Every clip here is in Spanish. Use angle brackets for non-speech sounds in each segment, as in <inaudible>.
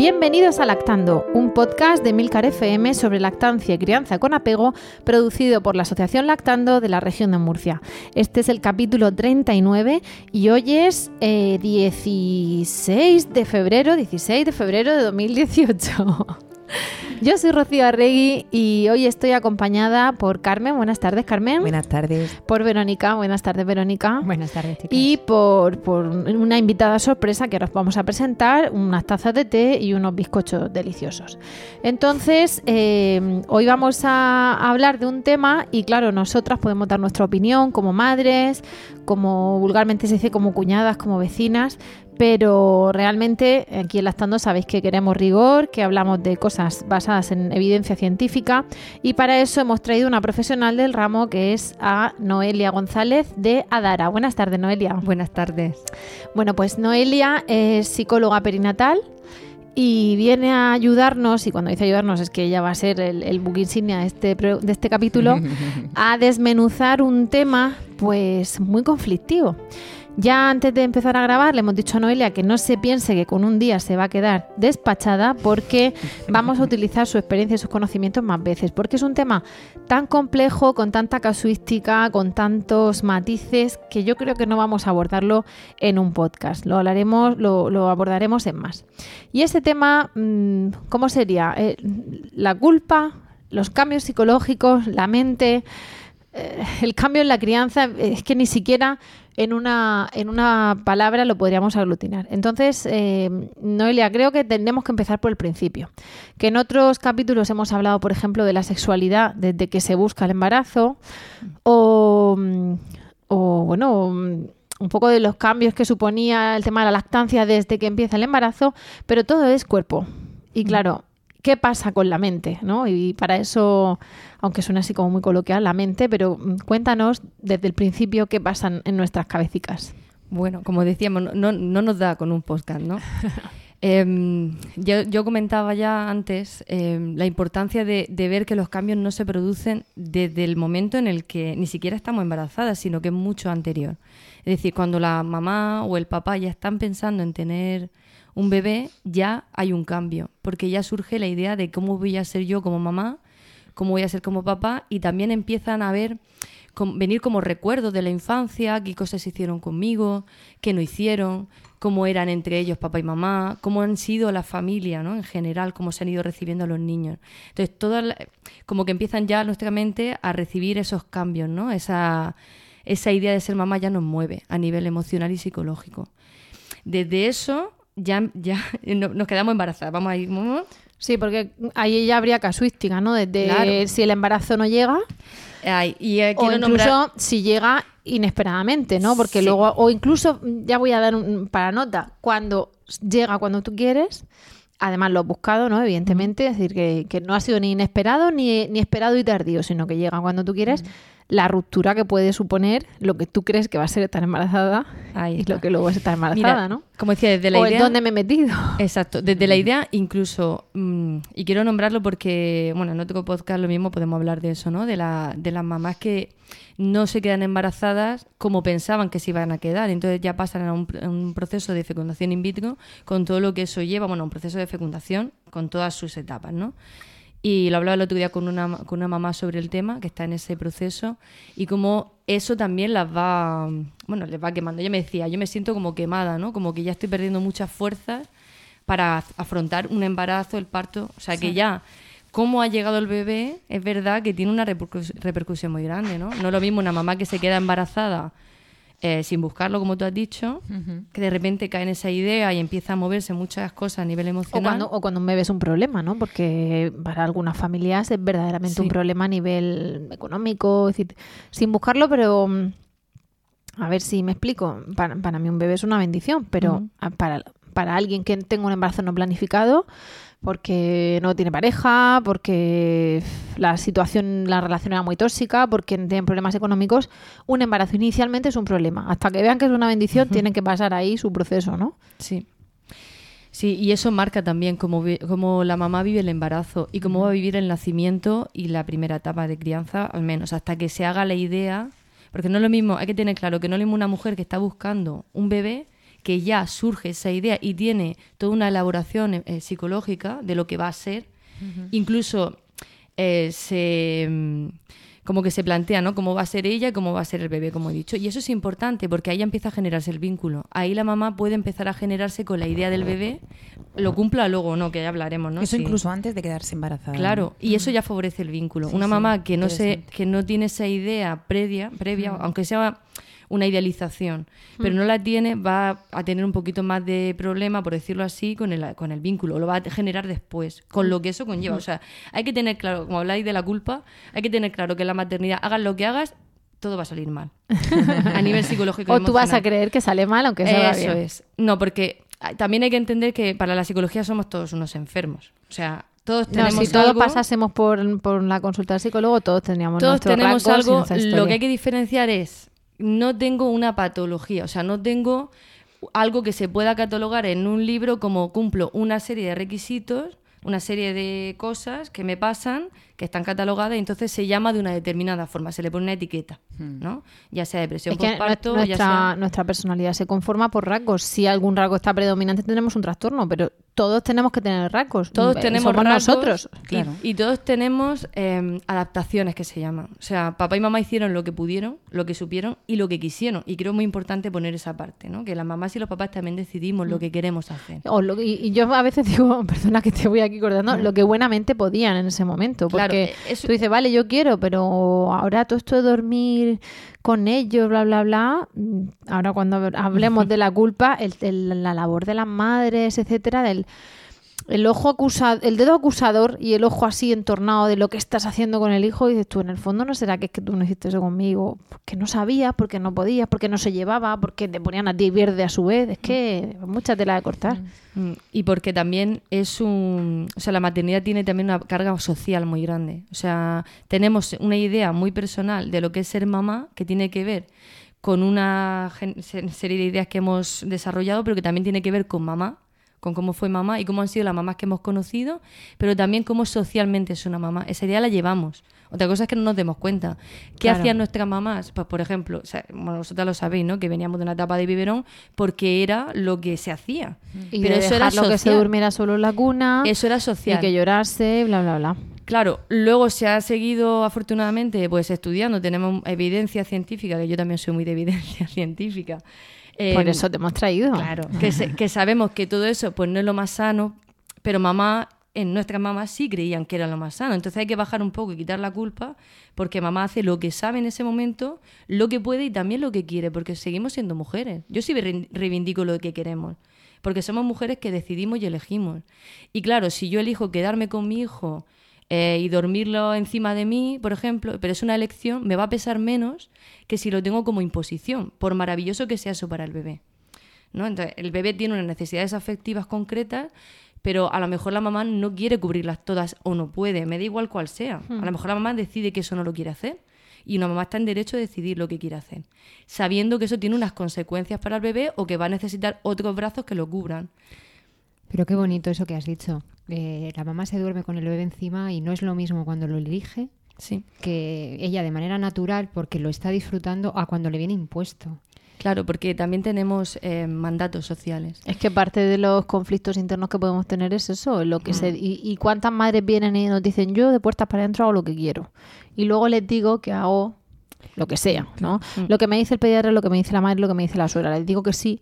Bienvenidos a Lactando, un podcast de Milcar FM sobre lactancia y crianza con apego, producido por la Asociación Lactando de la región de Murcia. Este es el capítulo 39 y hoy es eh, 16 de febrero, 16 de febrero de 2018. Yo soy Rocío Arregui y hoy estoy acompañada por Carmen. Buenas tardes, Carmen. Buenas tardes. Por Verónica. Buenas tardes, Verónica. Buenas tardes, chicas. Y por, por una invitada sorpresa que ahora os vamos a presentar, unas tazas de té y unos bizcochos deliciosos. Entonces, eh, hoy vamos a hablar de un tema y claro, nosotras podemos dar nuestra opinión como madres, como vulgarmente se dice, como cuñadas, como vecinas, pero realmente aquí en Lactando sabéis que queremos rigor, que hablamos de cosas basadas en evidencia científica y para eso hemos traído una profesional del ramo que es a Noelia González de Adara. Buenas tardes, Noelia. Buenas tardes. Bueno, pues Noelia es psicóloga perinatal y viene a ayudarnos, y cuando dice ayudarnos es que ella va a ser el, el book insignia de este, de este capítulo, <laughs> a desmenuzar un tema pues muy conflictivo. Ya antes de empezar a grabar le hemos dicho a Noelia que no se piense que con un día se va a quedar despachada porque <laughs> vamos a utilizar su experiencia y sus conocimientos más veces, porque es un tema tan complejo, con tanta casuística, con tantos matices, que yo creo que no vamos a abordarlo en un podcast, lo hablaremos, lo, lo abordaremos en más. Y ese tema, mm, ¿cómo sería? Eh, la culpa, los cambios psicológicos, la mente, eh, el cambio en la crianza, es que ni siquiera en una, en una palabra lo podríamos aglutinar. Entonces, eh, Noelia, creo que tendremos que empezar por el principio. Que en otros capítulos hemos hablado, por ejemplo, de la sexualidad desde que se busca el embarazo o, mm, o, bueno, mm, un poco de los cambios que suponía el tema de la lactancia desde que empieza el embarazo, pero todo es cuerpo. Y claro, ¿qué pasa con la mente? ¿no? Y para eso, aunque suena así como muy coloquial, la mente, pero mm, cuéntanos desde el principio qué pasa en nuestras cabecicas. Bueno, como decíamos, no, no- no nos da con un podcast, ¿no? <laughs> Em, yo, yo comentaba ya antes em, la importancia de, de ver que los cambios no se producen desde el momento en el que ni siquiera estamos embarazadas, sino que es mucho anterior. Es decir, cuando la mamá o el papá ya están pensando en tener un bebé, ya hay un cambio, porque ya surge la idea de cómo voy a ser yo como mamá, cómo voy a ser como papá, y también empiezan a ver com- venir como recuerdos de la infancia, qué cosas hicieron conmigo, qué no hicieron, cómo eran entre ellos papá y mamá, cómo han sido la familia, ¿no? En general, cómo se han ido recibiendo a los niños. Entonces, como que empiezan ya nuestra mente a recibir esos cambios, ¿no? Esa, esa idea de ser mamá ya nos mueve a nivel emocional y psicológico. Desde eso ya, ya <laughs> no- nos quedamos embarazadas. Vamos a ir... Sí, porque ahí ya habría casuística, ¿no? Desde Claro. si el embarazo no llega Ay, y eh, o incluso nombrar- si llega inesperadamente, ¿no? Porque Sí. luego, o incluso, ya voy a dar un para nota, cuando llega cuando tú quieres, además lo has buscado, ¿no? Evidentemente, es decir, que, que no ha sido ni inesperado ni, ni esperado y tardío, sino que llega cuando tú quieres, la ruptura que puede suponer lo que tú crees que va a ser estar embarazada y lo que luego es estar embarazada, Mira, ¿no? Como decía, desde la o idea... en dónde me he metido. Exacto, desde la idea incluso, mm, y quiero nombrarlo porque, bueno, en otro podcast lo mismo podemos hablar de eso, ¿no? De, la, de las mamás que no se quedan embarazadas como pensaban que se iban a quedar, entonces ya pasan a un, a un proceso de fecundación in vitro con todo lo que eso lleva, bueno, un proceso de fecundación con todas sus etapas, ¿no? Y lo hablaba el otro día con una, con una mamá sobre el tema, que está en ese proceso, y cómo eso también las va, bueno, les va quemando. Ella me decía, yo me siento como quemada, ¿no? Como que ya estoy perdiendo muchas fuerzas para af- afrontar un embarazo, el parto. O sea, que ya, cómo ha llegado el bebé, es verdad que tiene una repercus- repercusión muy grande, ¿no? No es lo mismo una mamá que se queda embarazada eh, sin buscarlo, como tú has dicho, que de repente cae en esa idea y empieza a moverse muchas cosas a nivel O emocional. cuando, o cuando un bebé es un problema, ¿no? Porque para algunas familias es verdaderamente Sí. un problema a nivel económico, es decir, sin buscarlo, pero mm, a ver si me explico. Para, para mí un bebé es una bendición, pero para, para alguien que tenga un embarazo no planificado, porque no tiene pareja, porque la situación, la relación era muy tóxica, porque tienen problemas económicos, un embarazo inicialmente es un problema. Hasta que vean que es una bendición, tienen que pasar ahí su proceso, ¿no? Sí. Sí, y eso marca también cómo, cómo la mamá vive el embarazo y cómo va a vivir el nacimiento y la primera etapa de crianza, al menos, hasta que se haga la idea. Porque no es lo mismo, hay que tener claro que no es lo mismo una mujer que está buscando un bebé, que ya surge esa idea y tiene toda una elaboración eh, psicológica de lo que va a ser. Incluso eh, se. mm, como que se plantea, ¿no? Cómo va a ser ella y cómo va a ser el bebé, como he dicho. Y eso es importante porque ahí empieza a generarse el vínculo. Ahí la mamá puede empezar a generarse con la idea del bebé, lo cumpla luego o no, que ya hablaremos, ¿no? Eso Sí. incluso antes de quedarse embarazada. Claro, y eso ya favorece el vínculo. Sí, Una sí, mamá que no se, que no tiene esa idea previa, previa, aunque sea una idealización, pero no la tiene, va a tener un poquito más de problema, por decirlo así, con el, con el vínculo. Lo va a generar después, con lo que eso conlleva. O sea, hay que tener claro, como habláis de la culpa, hay que tener claro que en la maternidad, hagas lo que hagas, todo va a salir mal. <laughs> a nivel psicológico. O tú vas a creer que sale mal, aunque Eso bien. es. No, porque ah, también hay que entender que para la psicología somos todos unos enfermos. O sea, todos No, tenemos si todos pasásemos por, por la consulta del psicólogo, todos tendríamos todos tenemos algo. Lo que hay que diferenciar es, no tengo una patología, o sea, no tengo algo que se pueda catalogar en un libro como cumplo una serie de requisitos, una serie de cosas que me pasan, que están catalogadas, y entonces se llama de una determinada forma, se le pone una etiqueta, ¿no? Ya sea depresión Es que postparto, nuestra, ya sea... nuestra personalidad se conforma por rasgos. Si algún rasgo está predominante, tendremos un trastorno, pero todos tenemos que tener rasgos. Todos Eh, tenemos somos rasgos nosotros. y- claro. y, todos tenemos eh, adaptaciones que se llaman. O sea, papá y mamá hicieron lo que pudieron, lo que supieron y lo que quisieron. Y creo muy importante poner esa parte, ¿no? Que las mamás y los papás también decidimos Mm. lo que queremos hacer. O lo- y, y yo a veces <laughs> digo, perdona que te voy aquí cortando, lo que buenamente podían en ese momento. Claro, Porque eh, tú dices, vale, yo quiero, pero ahora todo esto de dormir con ellos, bla, bla, bla. mm, Ahora cuando hab- hablemos <laughs> de la culpa, el- el- la labor de las madres, etcétera, del el ojo acusado, el dedo acusador y el ojo así entornado de lo que estás haciendo con el hijo, y dices tú, en el fondo no será que es que tú no hiciste eso conmigo, porque no sabías, porque no podías, porque no se llevaba, porque te ponían a ti verde a su vez, es que mucha tela de cortar. Mm, Y porque también es un... O sea, la maternidad tiene también una carga social muy grande. O sea, tenemos una idea muy personal de lo que es ser mamá, que tiene que ver con una serie de ideas que hemos desarrollado, pero que también tiene que ver con mamá, con cómo fue mamá y cómo han sido las mamás que hemos conocido, pero también cómo socialmente es una mamá. Esa idea la llevamos. Otra cosa es que no nos demos cuenta. ¿Qué Claro. hacían nuestras mamás? Pues, por ejemplo, o sea, bueno, vosotras lo sabéis, ¿no? Que veníamos de una etapa de biberón porque era lo que se hacía. Y pero de eso era dejarlo que se durmiera solo en la cuna, Eso era y social. que llorase, bla, bla, bla. Claro, luego se ha seguido afortunadamente pues estudiando, tenemos evidencia científica, que yo también soy muy de evidencia <laughs> científica. Eh, Por eso te hemos traído. Claro, que, se- que sabemos que todo eso pues no es lo más sano, pero mamá, en nuestras mamás sí creían que era lo más sano. Entonces hay que bajar un poco y quitar la culpa, porque mamá hace lo que sabe en ese momento, lo que puede y también lo que quiere, porque seguimos siendo mujeres. Yo sí re- reivindico lo que queremos, porque somos mujeres que decidimos y elegimos. Y claro, si yo elijo quedarme con mi hijo eh, y dormirlo encima de mí, por ejemplo, pero es una elección, me va a pesar menos que si lo tengo como imposición, por maravilloso que sea eso para el bebé. ¿no? Entonces, el bebé tiene unas necesidades afectivas concretas, pero a lo mejor la mamá no quiere cubrirlas todas o no puede, me da igual cuál sea. A lo mejor la mamá decide que eso no lo quiere hacer y una mamá está en derecho a decidir lo que quiere hacer, sabiendo que eso tiene unas consecuencias para el bebé o que va a necesitar otros brazos que lo cubran. Pero qué bonito eso que has dicho. Eh, la mamá se duerme con el bebé encima y no es lo mismo cuando lo elige Sí. que ella de manera natural porque lo está disfrutando a cuando le viene impuesto. Claro, porque también tenemos eh, mandatos sociales. Es que parte de los conflictos internos que podemos tener es eso, lo que se y, y cuántas madres vienen y nos dicen yo de puertas para adentro hago lo que quiero y luego les digo que hago lo que sea, ¿no? Lo que me dice el pediatra, lo que me dice la madre, lo que me dice la suegra, les digo que sí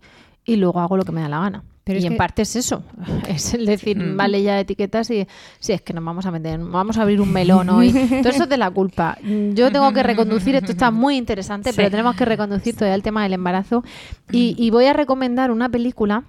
y luego hago lo que me da la gana. Pero y en que- parte es eso, <laughs> es el decir, vale ya etiquetas y si es que nos vamos a meter, vamos a abrir un melón hoy. <laughs> Todo eso es de la culpa. Yo tengo que reconducir, esto está muy interesante, pero tenemos que reconducir todavía el tema del embarazo. Y, y voy a recomendar una película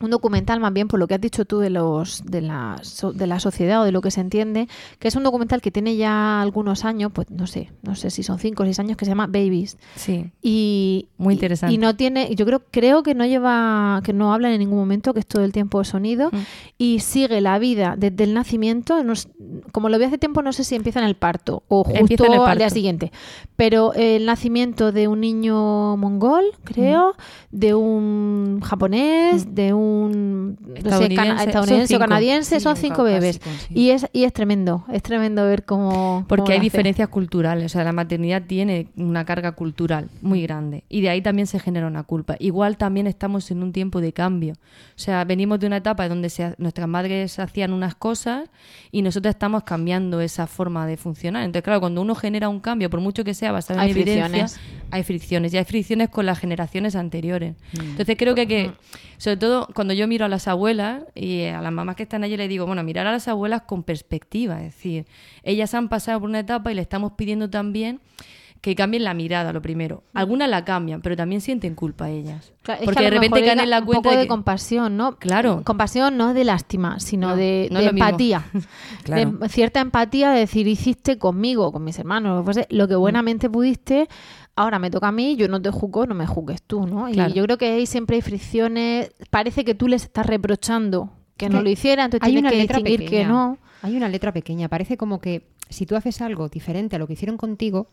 un documental más bien por lo que has dicho tú de los de la de la sociedad o de lo que se entiende que es un documental que tiene ya algunos años pues no sé no sé si son cinco o seis años que se llama Babies Sí. y Muy interesante. y no tiene yo creo creo que no lleva que no habla en ningún momento que es todo el tiempo sonido Mm. y sigue la vida desde el nacimiento no como lo vi hace tiempo no sé si empieza en el parto o justo en el al día parto. siguiente pero el nacimiento de un niño mongol creo Mm. de un japonés de un no sé, Estadounidense. cana- estadounidense o canadiense Sí, son un cinco bebés sí. y es y es tremendo es tremendo ver cómo Porque cómo hay diferencias culturales, o sea, la maternidad tiene una carga cultural muy grande y de ahí también se genera una culpa. Igual también estamos en un tiempo de cambio, o sea, venimos de una etapa donde se nuestras madres hacían unas cosas y nosotros estamos cambiando esa forma de funcionar. Entonces, claro, cuando uno genera un cambio, por mucho que sea basado Hay en evidencia, fricciones. hay fricciones y hay fricciones con las generaciones anteriores. Mm. Entonces, creo que, hay que sobre todo cuando yo miro a las abuelas y a las mamás que están allí, le digo, bueno, mirar a las abuelas con perspectiva, es decir, ellas han pasado por una etapa y le estamos pidiendo también que cambien la mirada, lo primero. Algunas la cambian, pero también sienten culpa ellas. Claro, Porque de repente caen en la un cuenta poco de, compasión, ¿no? Claro. Compasión no de lástima, sino No, de, no empatía. <laughs> Claro. De cierta empatía de decir, hiciste conmigo, con mis hermanos, lo que fuese, lo que Mm. buenamente pudiste, ahora me toca a mí, yo no te juzgo, no me juzgues tú, ¿no? Claro. Y yo creo que ahí siempre hay fricciones, parece que tú les estás reprochando que no lo hiciera, entonces hay tienes una que letra distinguir que no. Hay una letra pequeña. Parece como que si tú haces algo diferente a lo que hicieron contigo,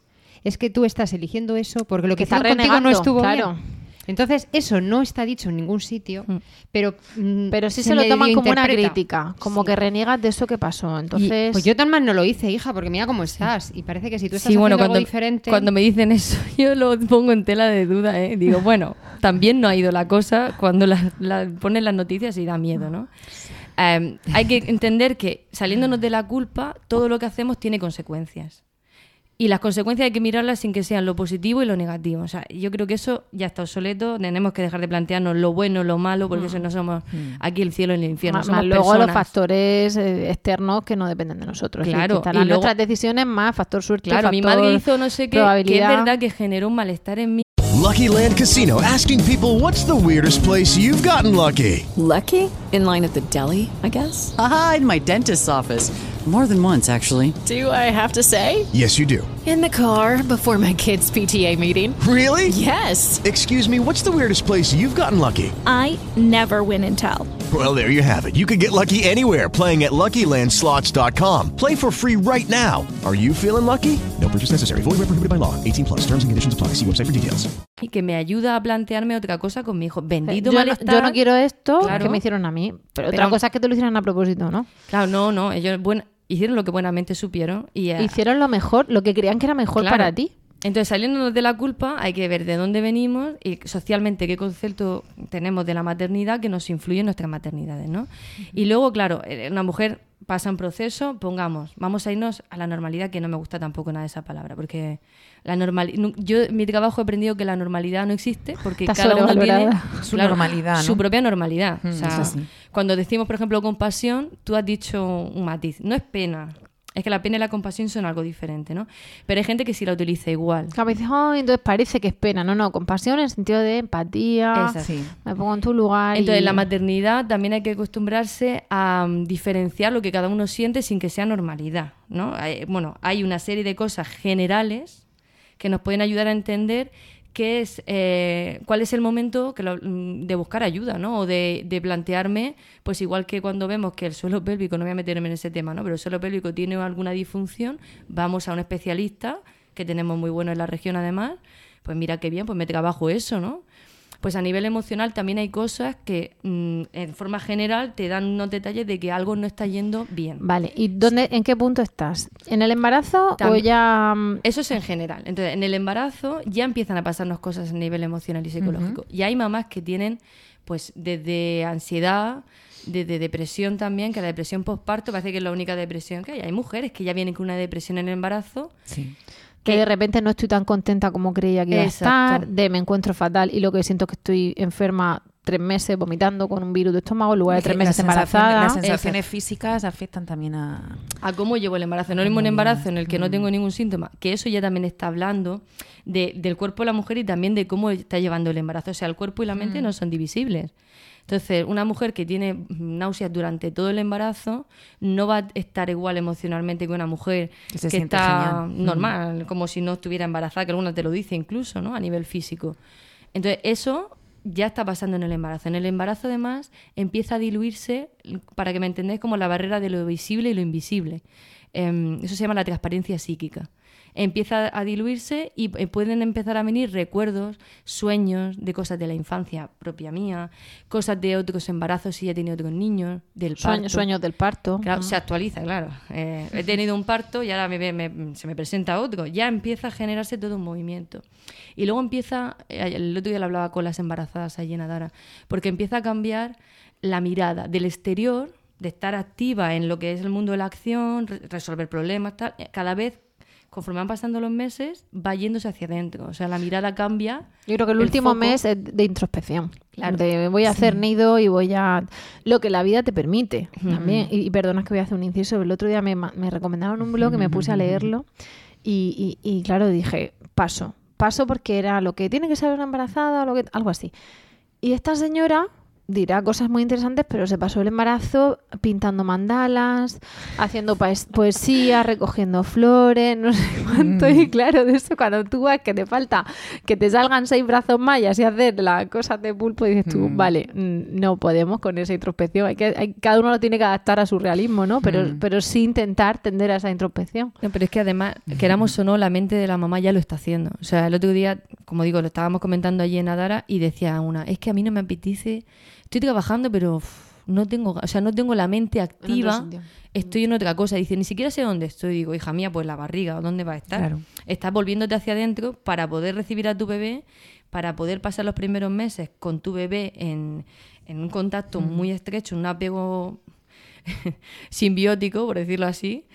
es que tú estás eligiendo eso porque lo que hicieron contigo no estuvo claro. bien. Entonces, eso no está dicho en ningún sitio, pero... mm, Pero sí se, lo toman como una crítica, como Sí. que reniegas de eso que pasó. Y, Entonces, pues yo tan mal no lo hice, hija, porque mira cómo estás. Y parece que si tú estás Sí, bueno, haciendo cuando, algo diferente... cuando me dicen eso, <laughs> yo lo pongo en tela de duda, ¿eh? Digo, bueno, también no ha ido la cosa cuando la, la- ponen las noticias y da miedo, ¿no? Eh, hay que entender que saliéndonos de la culpa, todo lo que hacemos tiene consecuencias. Y las consecuencias hay que mirarlas sin que sean lo positivo y lo negativo. O sea, yo creo que eso ya está obsoleto. Tenemos que dejar de plantearnos lo bueno, lo malo, porque eso no somos aquí el cielo y el infierno. más, somos más luego los personas. factores eh, externos que no dependen de nosotros. Es decir, Claro, estarán y luego- nuestras decisiones más factor suerte, Claro, mi factor madre hizo no sé qué, que es verdad que generó un malestar en mí. Lucky Land Casino asking people what's the weirdest place you've gotten lucky? Lucky? In line at the deli, I guess? Aha, in my dentist's office. More than once, actually. Do I have to say? Yes, you do. In the car before my kids' PTA meeting. Really? Yes. Excuse me, what's the weirdest place you've gotten lucky? I never win and tell. Well, there you have it. You can get lucky anywhere playing at LuckyLandSlots.com. Play for free right now. Are you feeling lucky? No purchase necessary. Void where prohibited by law. 18 plus. Terms and conditions apply. See website for details. y que me ayuda a plantearme otra cosa con mi hijo. Bendito Eh, yo, no, malestar. yo no quiero esto Claro. que me hicieron a mí. Pero, otra Pero- cosa es que te lo hicieran a propósito, ¿no? Claro, no, no. Ellos buen- hicieron lo que buenamente supieron y eh, Hicieron lo mejor, lo que creían que era mejor claro. para ti. Entonces, saliéndonos de la culpa, hay que ver de dónde venimos y socialmente qué concepto tenemos de la maternidad que nos influye en nuestras maternidades, ¿no? Y luego, claro, eh, una mujer pasa un proceso, pongamos, vamos a irnos a la normalidad, que no me gusta tampoco nada esa palabra, porque la normal, nu- yo en mi trabajo he aprendido que la normalidad no existe, porque Está cada uno tiene. Su normalidad, propia normalidad. Mm, o sea, cuando decimos, por ejemplo, compasión, tú has dicho un matiz, no es pena. Es que la pena y la compasión son algo diferente, ¿no? Pero hay gente que sí la utiliza igual. Dices, "Ay, entonces parece que es pena. No, no, compasión en el sentido de empatía. Me pongo en tu lugar. Entonces, y- la maternidad también hay que acostumbrarse a mm, diferenciar lo que cada uno siente sin que sea normalidad, ¿no? Hay- bueno, hay una serie de cosas generales que nos pueden ayudar a entender qué es, eh, cuál es el momento mm, de buscar ayuda, ¿no? O de, de plantearme, pues igual que cuando vemos que el suelo pélvico, no voy a meterme en ese tema, ¿no? Pero el suelo pélvico tiene alguna disfunción, vamos a un especialista, que tenemos muy bueno en la región además, pues mira qué bien, pues me trabajo eso, ¿no? Pues a nivel emocional también hay cosas que mm, en forma general te dan unos detalles de que algo no está yendo bien. Vale, ¿y dónde, en qué punto estás? ¿En el embarazo o ya...? mm, Eso es en general. Entonces, en el embarazo ya empiezan a pasarnos cosas a nivel emocional y psicológico. Y hay mamás que tienen, pues, desde ansiedad, desde depresión también, que la depresión postparto parece que es la única depresión que hay. Hay mujeres que ya vienen con una depresión en el embarazo. Sí. Que de repente no estoy tan contenta como creía que iba a estar, de me encuentro fatal y lo que siento es que estoy enferma tres meses vomitando con un virus de estómago, en lugar de tres meses embarazada. Las sensaciones físicas afectan también a... a cómo llevo el embarazo. No es un embarazo en el que no tengo ningún síntoma, que eso ya también está hablando de- del cuerpo de la mujer y también de cómo está llevando el embarazo. O sea, el cuerpo y la mente no son divisibles. Entonces, una mujer que tiene náuseas durante todo el embarazo no va a estar igual emocionalmente que una mujer Que se está genial. normal, como si no estuviera embarazada, que alguna te lo dice incluso, ¿no? A nivel físico. Entonces, eso ya está pasando en el embarazo. En el embarazo, además, empieza a diluirse, para que me entendáis, como la barrera de lo visible y lo invisible. Em, eso se llama la transparencia psíquica. Empieza a diluirse y eh, pueden empezar a venir recuerdos, sueños de cosas de la infancia propia mía, cosas de otros embarazos si ya he tenido otros niños, del parto. Sueños, del parto. Claro, se actualiza, claro. Eh, he tenido un parto y ahora me, me- se me presenta otro. Ya empieza a generarse todo un movimiento. Y luego empieza, eh, el otro día lo hablaba con las embarazadas allí en Adara, porque empieza a cambiar la mirada del exterior, de estar activa en lo que es el mundo de la acción, re- resolver problemas, tal, cada vez, conforme van pasando los meses, va yéndose hacia adentro. O sea, la mirada cambia. Yo creo que el, el último foco- mes es de introspección. Claro. De voy a hacer nido y voy a... Lo que la vida te permite también. Y, y perdona que voy a hacer un inciso. El otro día me, me recomendaron un blog y me puse a leerlo. Y, y- y, claro, dije, paso. Paso porque era lo que tiene que saber una embarazada, lo que, algo así. Y esta señora dirá cosas muy interesantes, pero se pasó el embarazo pintando mandalas, haciendo paes- poesía, recogiendo flores, no sé cuánto. Y claro, de eso cuando tú ves que te falta que te salgan seis brazos mayas y hacer las cosas de pulpo, dices tú, vale, mm, no podemos con esa introspección. Hay que, hay- cada uno lo tiene que adaptar a su realismo, ¿no? Pero, pero sí intentar tender a esa introspección. No, pero es que además, queramos o no, la mente de la mamá ya lo está haciendo. O sea, el otro día, como digo, lo estábamos comentando allí en Adara y decía una, es que a mí no me apetece, estoy trabajando, pero no tengo, o sea, no tengo la mente activa, estoy en otra cosa. Dice, ni siquiera sé dónde estoy. Digo, hija mía, pues la barriga, ¿o ¿dónde va a estar? Claro. Estás volviéndote hacia adentro para poder recibir a tu bebé, para poder pasar los primeros meses con tu bebé en, en un contacto muy estrecho, un apego <laughs> simbiótico, por decirlo así,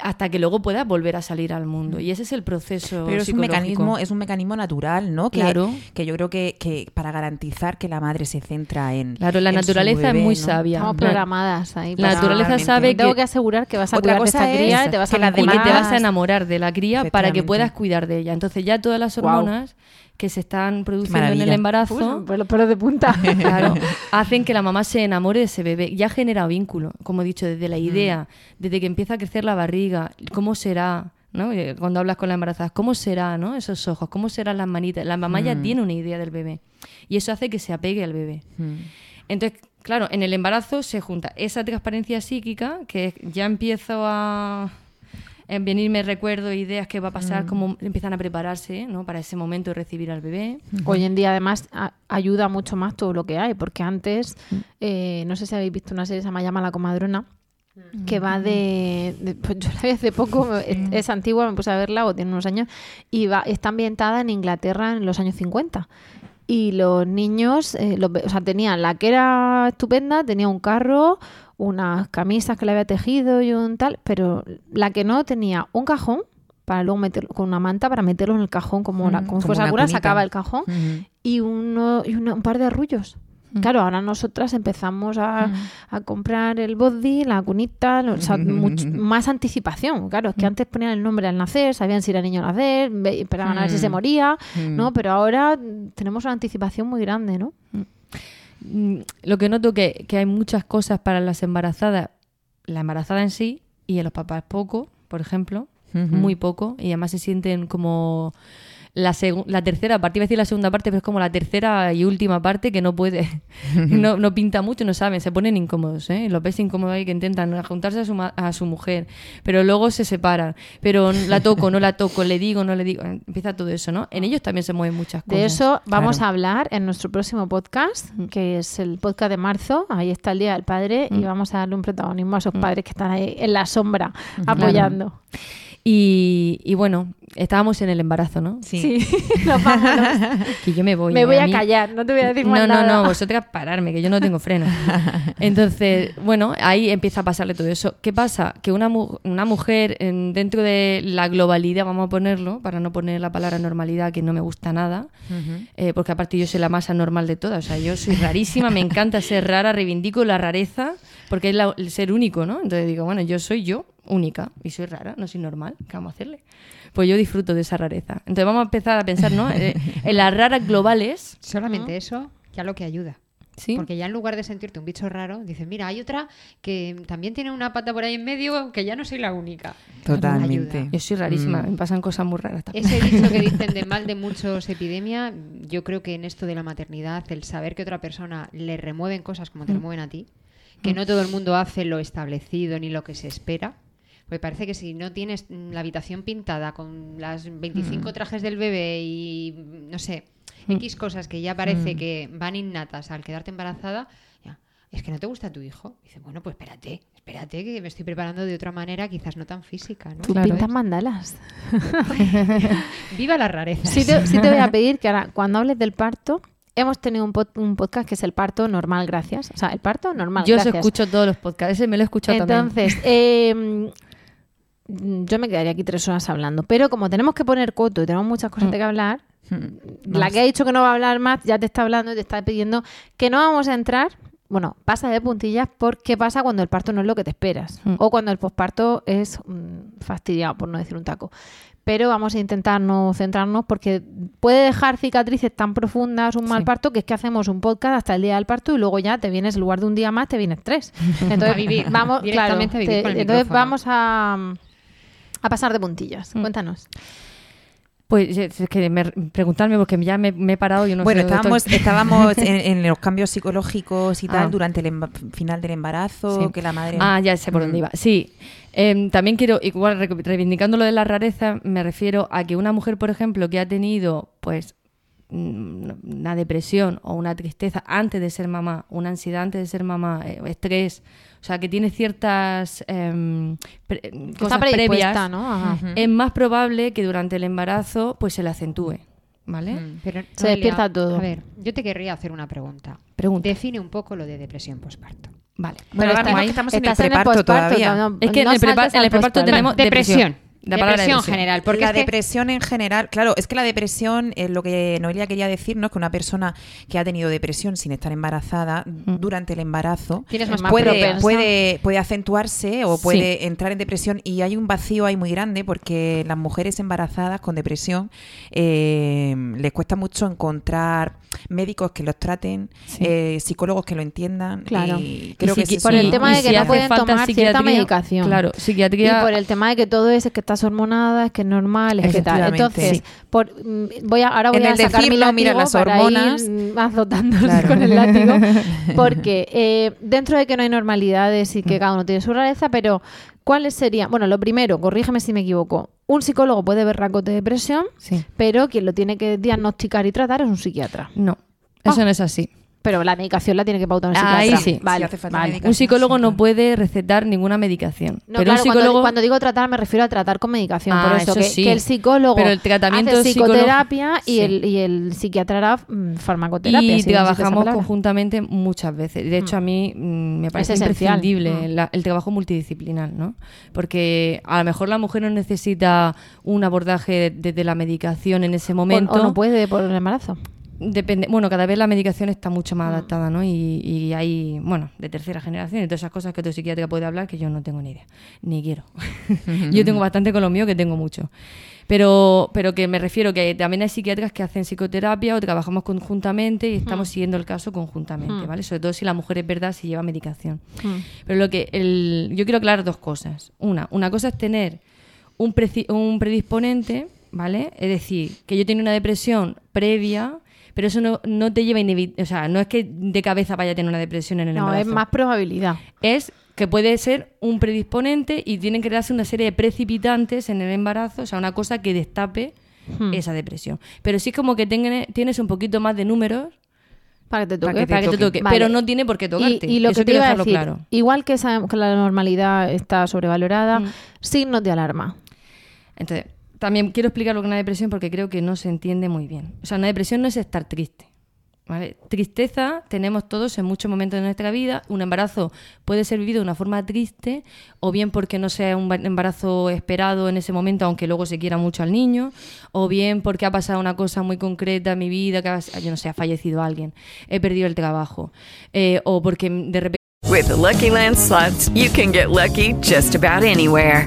hasta que luego puedas volver a salir al mundo. Y ese es el proceso Pero es un mecanismo, es un mecanismo natural, ¿no? Que, Claro. que yo creo que, que para garantizar que la madre se centra en. Claro, la en su naturaleza bebé, es muy ¿no? sabia. Estamos La- programadas ahí. La para- naturaleza sabe Tengo que, que asegurar que vas a Otra cuidar de esta cría y te vas a que y que te vas a enamorar de la cría para que puedas cuidar de ella. Entonces ya todas las hormonas que se están produciendo en el embarazo los pelos de punta. <laughs> claro, <laughs> hacen que la mamá se enamore de ese bebé. Ya genera vínculo, como he dicho, desde la idea, desde que empieza a crecer la barriga, cómo será, ¿no? Eh, Cuando hablas con la embarazada, ¿cómo será, no? Esos ojos, ¿cómo serán las manitas? La mamá ya tiene una idea del bebé y eso hace que se apegue al bebé. Entonces, claro, en el embarazo se junta esa transparencia psíquica que ya empiezo a en venirme recuerdos, ideas que va a pasar, cómo empiezan a prepararse ¿no? para ese momento de recibir al bebé. Hoy en día, además, a- ayuda mucho más todo lo que hay, porque antes, eh, no sé si habéis visto una serie que se llama Llama la comadrona, que va de, de- pues yo la vi hace poco, <laughs> es, es antigua, me puse a verla, o tiene unos años, y va, está ambientada en Inglaterra en los años 50. Y los niños, eh, los o sea, tenían la que era estupenda, tenía un carro, unas camisas que le había tejido y un tal, pero la que no tenía un cajón para luego meterlo con una manta para meterlo en el cajón como, la, Ujú, como como fuese alguna, sacaba el cajón y, uno, y una- un par de arrullos. Claro, ahora nosotras empezamos a, a comprar el body, la cunita, o sea, <laughs> much- más anticipación. Claro, es que antes ponían el nombre al nacer, sabían si era niño al nacer, esperaban a ver si se moría, ¿no? Pero ahora mm, tenemos una anticipación muy grande, ¿no? Mm, Lo que noto que, que hay muchas cosas para las embarazadas, la embarazada en sí y en los papás poco, por ejemplo, muy poco, y además se sienten como la, la tercera parte, iba a decir la segunda parte, pero es como la tercera y última parte que no puede, <laughs> no, no pinta mucho, no saben, se ponen incómodos, ¿eh? los ves incómodos ahí que intentan juntarse a su, ma- a su mujer, pero luego se separan, pero la toco, no la toco, le digo, no le digo, empieza todo eso, ¿no? En ellos también se mueven muchas cosas. De eso vamos claro. a hablar en nuestro próximo podcast, que es el podcast de marzo. Ahí está el Día del Padre y vamos a darle un protagonismo a esos padres que están ahí en la sombra apoyando. Y, y bueno, estábamos en el embarazo, ¿no? Sí. Nos <laughs> vámonos. <laughs> Que yo me voy. Me voy a callar, no te voy a decir más No, no, nada. no, vosotras pararme, que yo no tengo freno. <laughs> Entonces, bueno, ahí empieza a pasarle todo eso. ¿Qué pasa? Que una, mu- una mujer en- dentro de la globalidad, vamos a ponerlo, para no poner la palabra normalidad, que no me gusta nada, eh, porque aparte yo soy la más anormal de todas, o sea, yo soy rarísima, me encanta ser rara, reivindico la rareza, porque es la- el ser único, ¿no? Entonces digo, bueno, yo soy yo, única, y soy rara, no soy normal, ¿qué vamos a hacerle? Pues yo disfruto de esa rareza. Entonces vamos a empezar a pensar, ¿no? Eh, <laughs> en las raras globales, Solamente eso ya lo que ayuda. ¿sí? Porque ya en lugar de sentirte un bicho raro, dices, mira, hay otra que también tiene una pata por ahí en medio, que ya no soy la única. Totalmente. Ayuda. Yo soy rarísima, Mm. me pasan cosas muy raras también. Ese dicho que <laughs> dicen de mal de muchos epidemia, yo creo que en esto de la maternidad, el saber que otra persona le remueven cosas como te remueven a ti, que no todo el mundo hace lo establecido ni lo que se espera. Pues parece que si no tienes mm, la habitación pintada con las 25 trajes del bebé y mm, no sé, X cosas que ya parece que van innatas al quedarte embarazada, ya, es que no te gusta tu hijo. Dice, bueno, pues espérate, espérate que me estoy preparando de otra manera, quizás no tan física, ¿no? Tú Claro. pintas mandalas. <laughs> Viva la rareza. Sí te, sí te voy a pedir que ahora, cuando hables del parto, hemos tenido un, pod- un podcast que es el parto normal, gracias. O sea, el parto normal, Yo os gracias. escucho todos los podcasts, ese me lo he escuchado también. Entonces, <laughs> eh, mm, yo me quedaría aquí tres horas hablando, pero como tenemos que poner coto y tenemos muchas cosas de que hablar, la que ha dicho que no va a hablar más ya te está hablando y te está pidiendo que no vamos a entrar. Bueno, pasa de puntillas por qué pasa cuando el parto no es lo que te esperas Mm. o cuando el posparto es mm, fastidiado, por no decir un taco. Pero vamos a intentar no centrarnos porque puede dejar cicatrices tan profundas un mal Sí. parto que es que hacemos un podcast hasta el día del parto y luego ya te vienes, en lugar de un día más, te vienes tres. Entonces, <laughs> A vivir, vamos, claro, a vivir te- entonces micrófono. vamos a, a pasar de puntillas. Mm. Cuéntanos. Pues es que me, preguntarme porque ya me, me he parado y yo no bueno, sé estábamos, estoy. estábamos <laughs> en, en los cambios psicológicos y tal Ah. durante el final del embarazo, Sí. que la madre... Ah, ya sé por dónde Mm. iba. Sí. Em, también quiero, igual re- reivindicando lo de la rareza, me refiero a que una mujer, por ejemplo, que ha tenido, pues, una depresión o una tristeza antes de ser mamá, una ansiedad antes de ser mamá, eh, estrés, o sea, que tiene ciertas em, pre- Que cosas previas, ¿no? Ajá. es más probable que durante el embarazo, pues, se le acentúe, ¿vale? Mm. Pero, Se despierta todo. A ver, yo te querría hacer una pregunta. Pregunta. Define un poco lo de depresión postparto. Vale. Pero Bueno, vamos ahí. estamos en el preparto posparto, todavía. no, Es que en no el preparto posparto. tenemos depresión. La depresión depresión. general. Porque la es que- depresión en general, claro, es que la depresión, es lo que Noelia quería decir, ¿no? Es que una persona que ha tenido depresión sin estar embarazada durante el embarazo puede, puede, puede acentuarse o Sí. puede entrar en depresión y hay un vacío ahí muy grande porque las mujeres embarazadas con depresión eh, les cuesta mucho encontrar médicos que los traten, Sí. eh, psicólogos que lo entiendan. Claro. Y creo Y que por el tema de que no pueden tomar cierta medicación. Claro, psiquiatría. Y por el tema de que todo es, es que estás hormonada, es que es normal, es que tal. Entonces, Sí. por, mm, voy a, ahora voy En a sacar mi látigo mira, las para hormonas. ir mm, Claro. con el látigo. <laughs> Porque eh, dentro de que no hay normalidades y que cada uno tiene su rareza, pero ¿cuáles serían? Bueno, lo primero, corrígeme si me equivoco. Un psicólogo puede ver rasgos de depresión, Sí. pero quien lo tiene que diagnosticar y tratar es un psiquiatra. No, eso Ah. no es así. Pero la medicación la tiene que pautar un Ahí psiquiatra. sí. Vale. Un psicólogo no claro. puede recetar ninguna medicación. No, pero claro, un cuando- psicólogo. cuando, digo tratar me refiero a tratar con medicación. Ah, por eso, eso que, sí. que el psicólogo Pero el tratamiento hace psicólogo- psicoterapia y, Sí. el, y el psiquiatra hará mm, farmacoterapia. y si trabajamos conjuntamente muchas veces. De hecho, a mí mm, me parece imprescindible Mm. la- el trabajo multidisciplinar, ¿no? Porque a lo mejor la mujer no necesita un abordaje desde la medicación en ese O- momento. O, no puede por el embarazo. Depende, bueno, cada vez la medicación está mucho Mm. más adaptada, ¿no? Y, y hay, bueno, de tercera generación y todas esas cosas que tu psiquiatra puede hablar que yo no tengo ni idea, ni quiero. <laughs> yo tengo bastante con lo mío que tengo mucho. Pero, pero que me refiero que también hay psiquiatras que hacen psicoterapia o trabajamos conjuntamente y estamos siguiendo el caso conjuntamente, Mm. ¿vale? Sobre todo si la mujer es verdad, si lleva medicación. Mm. Pero lo que el, yo quiero aclarar dos cosas. Una, una cosa es tener un, preci- un predisponente, ¿vale? Es decir, que yo tengo una depresión previa, pero eso no, no te lleva o sea, no es que de cabeza vaya a tener una depresión en el No, embarazo. es más probabilidad. Es que puede ser un predisponente y tienen que darse una serie de precipitantes en el embarazo, o sea, una cosa que destape Hmm. esa depresión. Pero sí es como que tenga- tienes un poquito más de números Para que te toque. Para que te para que te toque. Vale. pero no tiene por qué tocarte. Y, y lo Eso que te quiero iba a decir, claro. igual que sabemos que la normalidad está sobrevalorada, Mm. signos de alarma. Entonces, también quiero explicar lo que es una depresión porque creo que no se entiende muy bien. O sea, una depresión no es estar triste. ¿vale? Tristeza tenemos todos en muchos momentos de nuestra vida. Un embarazo puede ser vivido de una forma triste, o bien porque no sea un ba- embarazo esperado en ese momento, aunque luego se quiera mucho al niño, o bien porque ha pasado una cosa muy concreta en mi vida, que yo no sé, ha fallecido alguien, he perdido el trabajo, eh, o porque de repente With the Lucky Land slots, you can get lucky just about anywhere.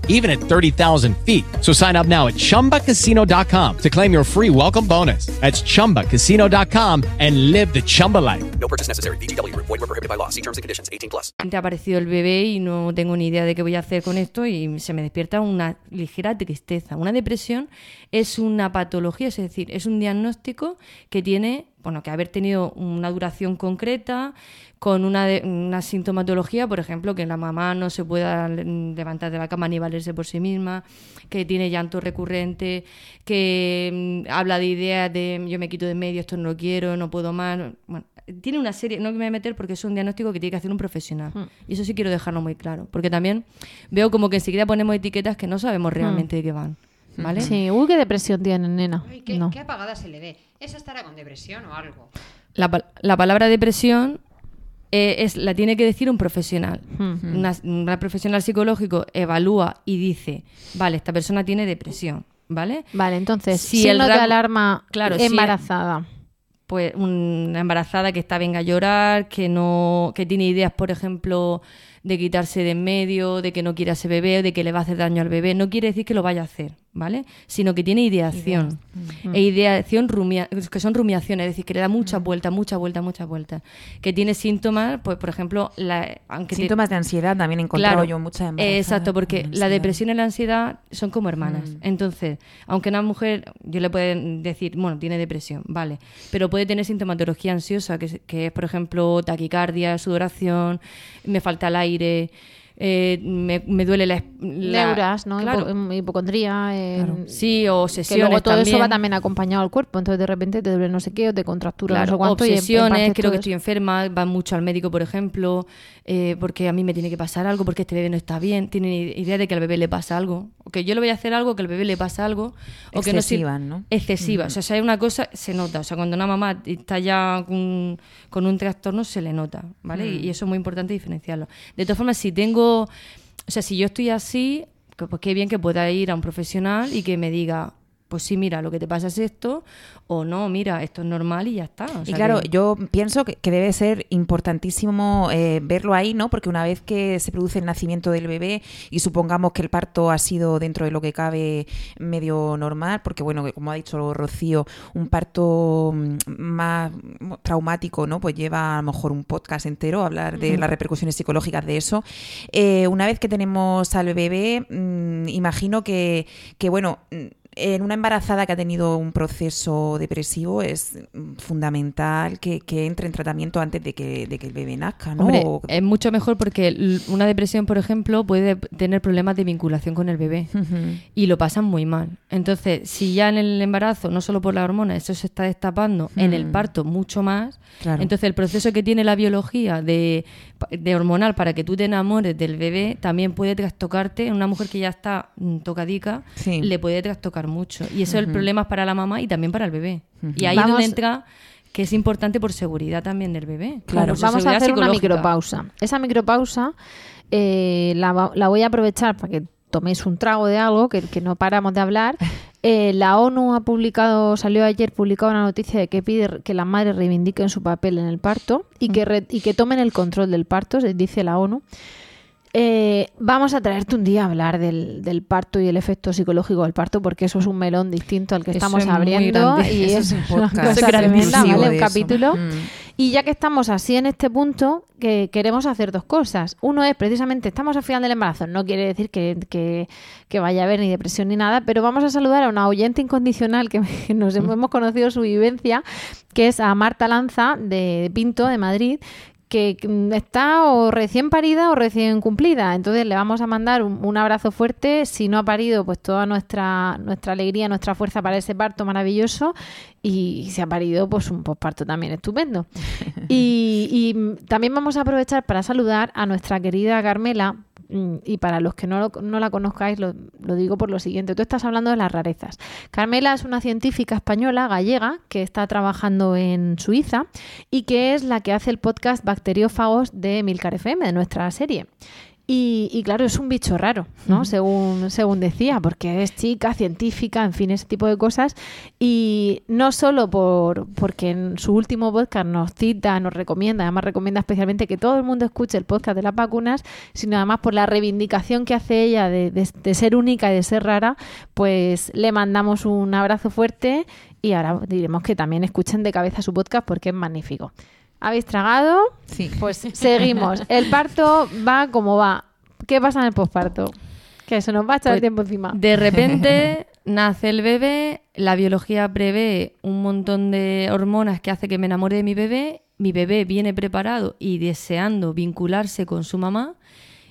even at 30,000 feet. So sign up now at chumbacasino.com to claim your free welcome bonus. That's chumbacasino.com and live the Chumba life. No purchase necessary. VGW Group. Void were prohibited by law. See terms and conditions. 18 plus. ha aparecido el bebé y no tengo ni idea de qué voy a hacer con esto y se me despierta una ligera tristeza. Una depresión es una patología, es decir, es un diagnóstico que tiene, bueno, que haber tenido una duración concreta, con una, de- una sintomatología, por ejemplo, que la mamá no se pueda levantar de la cama ni valerse por sí misma, que tiene llanto recurrente, que mm, habla de ideas de yo me quito de medio, esto no lo quiero, no puedo más. Bueno, tiene una serie, no me voy a meter porque es un diagnóstico que tiene que hacer un profesional. Hmm. Y eso sí quiero dejarlo muy claro, porque también veo como que enseguida ponemos etiquetas que no sabemos realmente de qué van. ¿Vale? Sí, uy, qué depresión tiene, nena. Ay, ¿qué, No. qué apagada se le ve? Esa estará con depresión o algo. La, la palabra depresión eh, es, la tiene que decir un profesional. Hmm. Una, una profesional psicológico evalúa y dice, vale, esta persona tiene depresión, ¿vale? Vale, entonces, Si el de alarma Claro, si- embarazada. pues una embarazada que está venga a llorar, que no, que tiene ideas, por ejemplo, de quitarse de en medio, de que no quiere a ese bebé, de que le va a hacer daño al bebé, no quiere decir que lo vaya a hacer, ¿vale? Sino que tiene ideación. Mm. E ideación rumia- que son rumiaciones, es decir, que le da muchas vueltas, muchas vueltas, muchas vueltas. Que tiene síntomas, pues por ejemplo, la, aunque te- Síntomas de ansiedad también he encontrado Claro, yo muchas eh, Exacto, porque la depresión y la ansiedad son como hermanas. Mm. Entonces, aunque una mujer, yo le puedo decir, bueno, tiene depresión, vale, pero puede tener sintomatología ansiosa, que que es, por ejemplo, taquicardia, sudoración, me falta el aire, eh, me, me duele la... la- Neuras, ¿no? Claro. Hipo- hipocondría. eh, Sí, o Que obsesiones luego todo eso va también acompañado al cuerpo. Entonces, de repente te duele no sé qué o te contractura Claro, no sé cuánto. y en- obsesiones, creo que estoy enferma, van mucho al médico, por ejemplo, eh, porque a mí me tiene que pasar algo, porque este bebé no está bien, tienen idea de que al bebé le pasa algo, o que yo le voy a hacer algo, que al bebé le pasa algo, o que no sir- Excesivas, ¿no? Excesiva, o sea, si hay una cosa, se nota, o sea, cuando una mamá está ya con, con un trastorno, se le nota, ¿vale? Mm. Y, y eso es muy importante diferenciarlo. De todas formas, si tengo, o sea, si yo estoy así, pues qué bien que pueda ir a un profesional y que me diga, pues sí, mira, lo que te pasa es esto, o no, mira, esto es normal y ya está. o Y claro, que- yo pienso que, que debe ser importantísimo eh, verlo ahí, ¿no? Porque una vez que se produce el nacimiento del bebé y supongamos que el parto ha sido dentro de lo que cabe medio normal, porque bueno, que como ha dicho Rocío, un parto mm, más traumático, ¿no? Pues lleva a lo mejor un podcast entero a hablar de las repercusiones psicológicas de eso. Eh, una vez que tenemos al bebé, mm, imagino que, que bueno, mm, en una embarazada que ha tenido un proceso depresivo es mm, fundamental que, que entre en tratamiento antes de que, de que el bebé nazca, ¿no? Hombre, O- es mucho mejor porque una depresión, por ejemplo, puede tener problemas de vinculación con el bebé y lo pasan muy mal. Entonces, si ya en el embarazo, no solo por la hormona, eso se está destapando, en el Mm. parto mucho más, Claro. entonces el proceso que tiene la biología de, de hormonal para que tú te enamores del bebé también puede trastocarte. Una mujer que ya está mm, tocadica Sí. le puede trastocar mucho. Y eso el Ujú. problema es para la mamá y también para el bebé. Y ahí es donde entra que es importante por seguridad también del bebé. Claro, su vamos a hacer una micropausa. Esa micropausa eh, la, voy a aprovechar para que toméis un trago de algo que, que no paramos de hablar. <laughs> Eh, la ONU ha publicado, salió ayer publicada una noticia de que pide que las madres reivindiquen su papel en el parto y que, re- y que tomen el control del parto, se dice la ONU. Eh, vamos a traerte un día a hablar del, del parto y el efecto psicológico del parto, porque eso es un melón distinto al que Eso estamos es abriendo y Eso es es un una cosa Un capítulo. Mm. Y ya que estamos así en este punto, que queremos hacer dos cosas. Uno es precisamente, estamos al final del embarazo, no quiere decir que, que- que vaya a haber ni depresión ni nada, pero vamos a saludar a una oyente incondicional que <laughs> nos hemos, hemos conocido su vivencia, que es a Marta Lanza de Pinto, de Madrid, que está o recién parida o recién cumplida. Entonces le vamos a mandar un, un abrazo fuerte. Si no ha parido, pues toda nuestra, nuestra alegría, nuestra fuerza para ese parto maravilloso. Y si ha parido, pues un posparto también estupendo. <laughs> Y, y, también vamos a aprovechar para saludar a nuestra querida Carmela. Mm, Y para los que no, lo- no la conozcáis, lo, lo digo por lo siguiente. Tú estás hablando de las rarezas. Carmela es una científica española, gallega, que está trabajando en Suiza y que es la que hace el podcast Bacteriófagos de Milcar FM, de nuestra serie. Y, y claro, es un bicho raro, ¿no? según, según decía, porque es chica, científica, en fin, ese tipo de cosas. Y no solo por porque en su último podcast nos cita, nos recomienda, además recomienda especialmente que todo el mundo escuche el podcast de las vacunas, sino además por la reivindicación que hace ella de, de- de ser única y de ser rara, pues le mandamos un abrazo fuerte y ahora diremos que también escuchen de cabeza su podcast porque es magnífico. ¿Habéis tragado? Sí. Pues seguimos. <laughs> El parto va como va. ¿Qué pasa en el posparto? Que se nos va a echar el Pues, tiempo encima. De repente <laughs> nace el bebé, la biología prevé un montón de hormonas que hace que me enamore de mi bebé, mi bebé viene preparado y deseando vincularse con su mamá.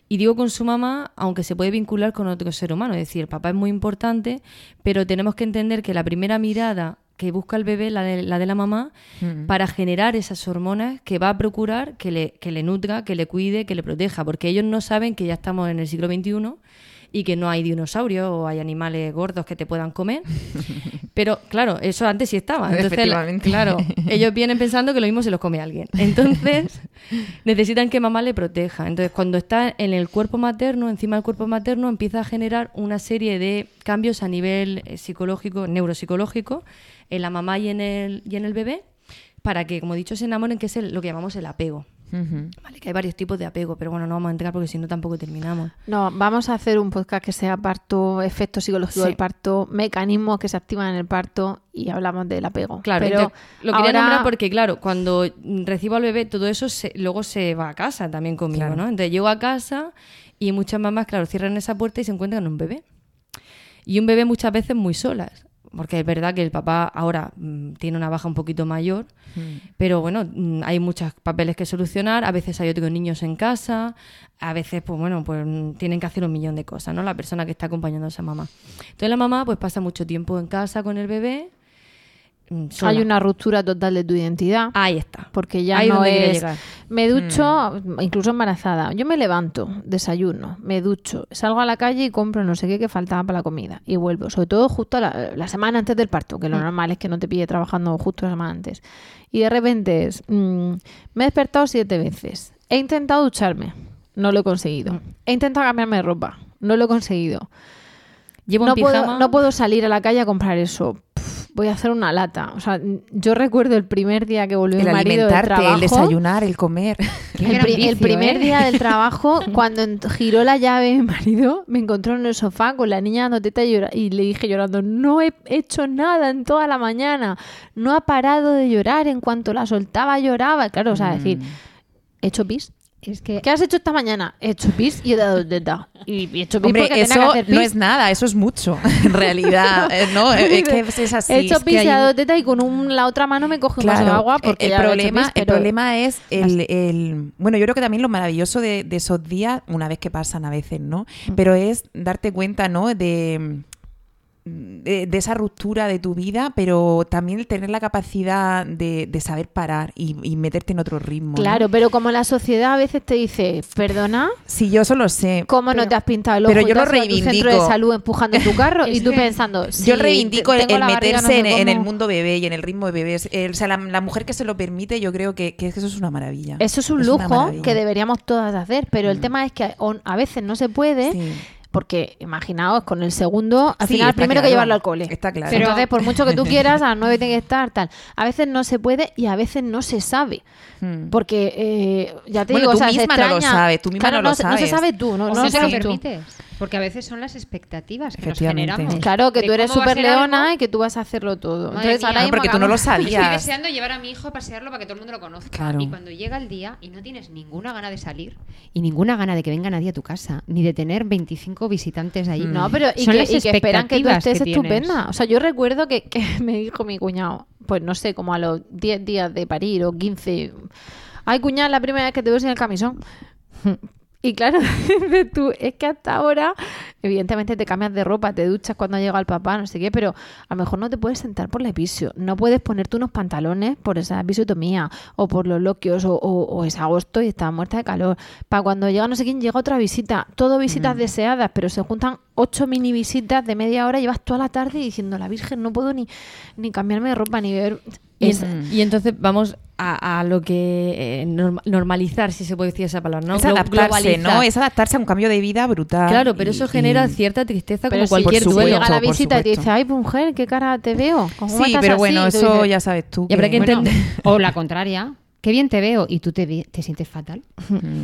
Y digo con su mamá, aunque se puede vincular con otro ser humano, es decir, el papá es muy importante, pero tenemos que entender que la primera mirada que busca el bebé, la de la, de la mamá, Mm. para generar esas hormonas que va a procurar que le, que le nutra, que le cuide, que le proteja, porque ellos no saben que ya estamos en el siglo XXI y que no hay dinosaurios o hay animales gordos que te puedan comer. Pero claro, eso antes sí estaba. Entonces, claro, ellos vienen pensando que lo mismo se los come alguien. Entonces, <laughs> necesitan que mamá le proteja. Entonces, cuando está en el cuerpo materno, encima del cuerpo materno, empieza a generar una serie de cambios a nivel eh, psicológico, neuropsicológico, en la mamá y en el, y en el bebé, para que, como he dicho, se enamoren, que es el- lo que llamamos el apego. Vale, que hay varios tipos de apego, pero bueno, no vamos a entrar porque si no tampoco terminamos. No, vamos a hacer un podcast que sea parto, efecto psicológico Sí. del parto, mecanismos que se activan en el parto y hablamos del apego. Claro, pero entonces, lo quería ahora- nombrar porque, claro, cuando recibo al bebé, todo eso se- luego se va a casa también conmigo, Claro. ¿no? Entonces llego a casa y muchas mamás, claro, cierran esa puerta y se encuentran un bebé. Y un bebé muchas veces muy solas. Porque es verdad que el papá ahora mm, tiene una baja un poquito mayor, pero bueno, mm, hay muchos papeles que solucionar, a veces hay otros niños en casa, a veces, pues bueno, pues mm, tienen que hacer un millón de cosas, ¿no? La persona que está acompañando a esa mamá. Entonces la mamá pues pasa mucho tiempo en casa con el bebé. Mm, sola. Hay una ruptura total de tu identidad. Ahí está. Porque ya Ahí no es. Me ducho, incluso embarazada. Yo me levanto, desayuno, me ducho, salgo a la calle y compro no sé qué que faltaba para la comida. Y vuelvo. Sobre todo justo la, la semana antes del parto, que lo Mm. normal es que no te pille trabajando justo la semana antes. Y de repente es. mm, me he despertado siete veces. He intentado ducharme. No lo he conseguido. Mm. He intentado cambiarme de ropa. No lo he conseguido. Llevo no un pijama. Puedo, no puedo salir a la calle a comprar eso. Pff, voy a hacer una lata. O sea, yo recuerdo el primer día que volvió El mi marido del alimentarte, trabajo. el desayunar, el comer. <laughs> El, el primer ¿eh? día del <laughs> trabajo, cuando giró la llave mi marido, me encontró en el sofá con la niña dando teta y, y le dije llorando, no he hecho nada en toda la mañana, no ha parado de llorar, en cuanto la soltaba lloraba. Claro, o sea, decir, he hecho pis. Es que ¿Qué has hecho esta mañana? He hecho pis y he dado teta. Y he hecho pis Hombre, porque tenía que eso hacer no es nada, eso es mucho, <laughs> en realidad. Eh, no, <laughs> eh, es que es así. He hecho que pis y he un- dado teta y con un- la otra mano me coge un vaso de Claro, agua porque el ya he problema, pis, el problema es el, el- bueno, yo creo que también lo maravilloso de, de esos días, una vez que pasan a veces, ¿no? Mm. Pero es darte cuenta, ¿no? De, de, de esa ruptura de tu vida, pero también el tener la capacidad de, de saber parar y, y meterte en otro ritmo. ¿no? Claro, pero como la sociedad a veces te dice, perdona, Sí, yo eso lo sé. ¿cómo no te has pintado el ojo? pero yo lo a tu centro de reivindico. salud empujando tu carro <laughs> y tú pensando, yo reivindico el, el no meterse en, en el mundo bebé y en el ritmo de bebés. El- o sea, la, la mujer que se lo permite, yo creo que, que eso es una maravilla. Eso es un lujo que deberíamos todas hacer, pero el Mm. tema es que a veces no se puede Sí. Porque imaginaos, con el segundo, al Sí, final primero hay que claro. llevarlo al cole. Está claro. Pero entonces, por mucho que tú <laughs> quieras, a las 9 tiene que estar tal. A veces no se puede y a veces no se sabe. Porque, eh, ya te Hmm. Bueno, digo, tú o sea, se misma no lo extraña. sabes, tú misma Claro, no lo se- No se sabes. sabe tú, no, O no no lo te lo sabes tú. Porque a veces son las expectativas que nos Efectivamente. generamos. Claro, que tú eres súper leona y que tú vas a hacerlo todo. Madre Entonces, mía. ahora No, porque tú no lo acabamos- <laughs> Estoy sabías. deseando llevar a mi hijo a pasearlo para que todo el mundo lo conozca. Claro. Y cuando llega el día y no tienes ninguna gana de salir y ninguna gana de que venga nadie a tu casa, ni de tener 25 visitantes ahí. No, pero y Son que, las y que esperan que tú expectativas estés que estupenda. O sea, yo recuerdo que, que <laughs> me dijo mi cuñado, pues no sé, como a los 10 días de parir o 15. Ay, cuñada, la primera vez que te veo sin el camisón. Y claro, <laughs> dices tú, es que hasta ahora, evidentemente te cambias de ropa, te duchas cuando llega el papá, no sé qué, pero a lo mejor no te puedes sentar por la episio, no puedes ponerte unos pantalones por esa episiotomía o por los loquios o, o- o es agosto y estás muerta de calor. Para cuando llega no sé quién, llega otra visita, todo visitas deseadas, pero se juntan ocho mini visitas de media hora, llevas toda la tarde diciendo, la Virgen, no puedo ni, ni cambiarme de ropa, ni ver... Y, Es- y entonces vamos a, a lo que eh, norma- normalizar, si se puede decir esa palabra, ¿no? Es adaptarse, ¿no? Es adaptarse a un cambio de vida brutal. Claro, pero y- eso genera y- cierta tristeza Pero como si cualquier supuesto, duelo. llega la por visita y te dice, ay, mujer, qué cara te veo. ¿Cómo Sí, estás pero así?". bueno, eso dices, ya sabes tú. Y habrá que Bueno, entender. o la contraria. Qué bien te veo y tú te, te sientes fatal.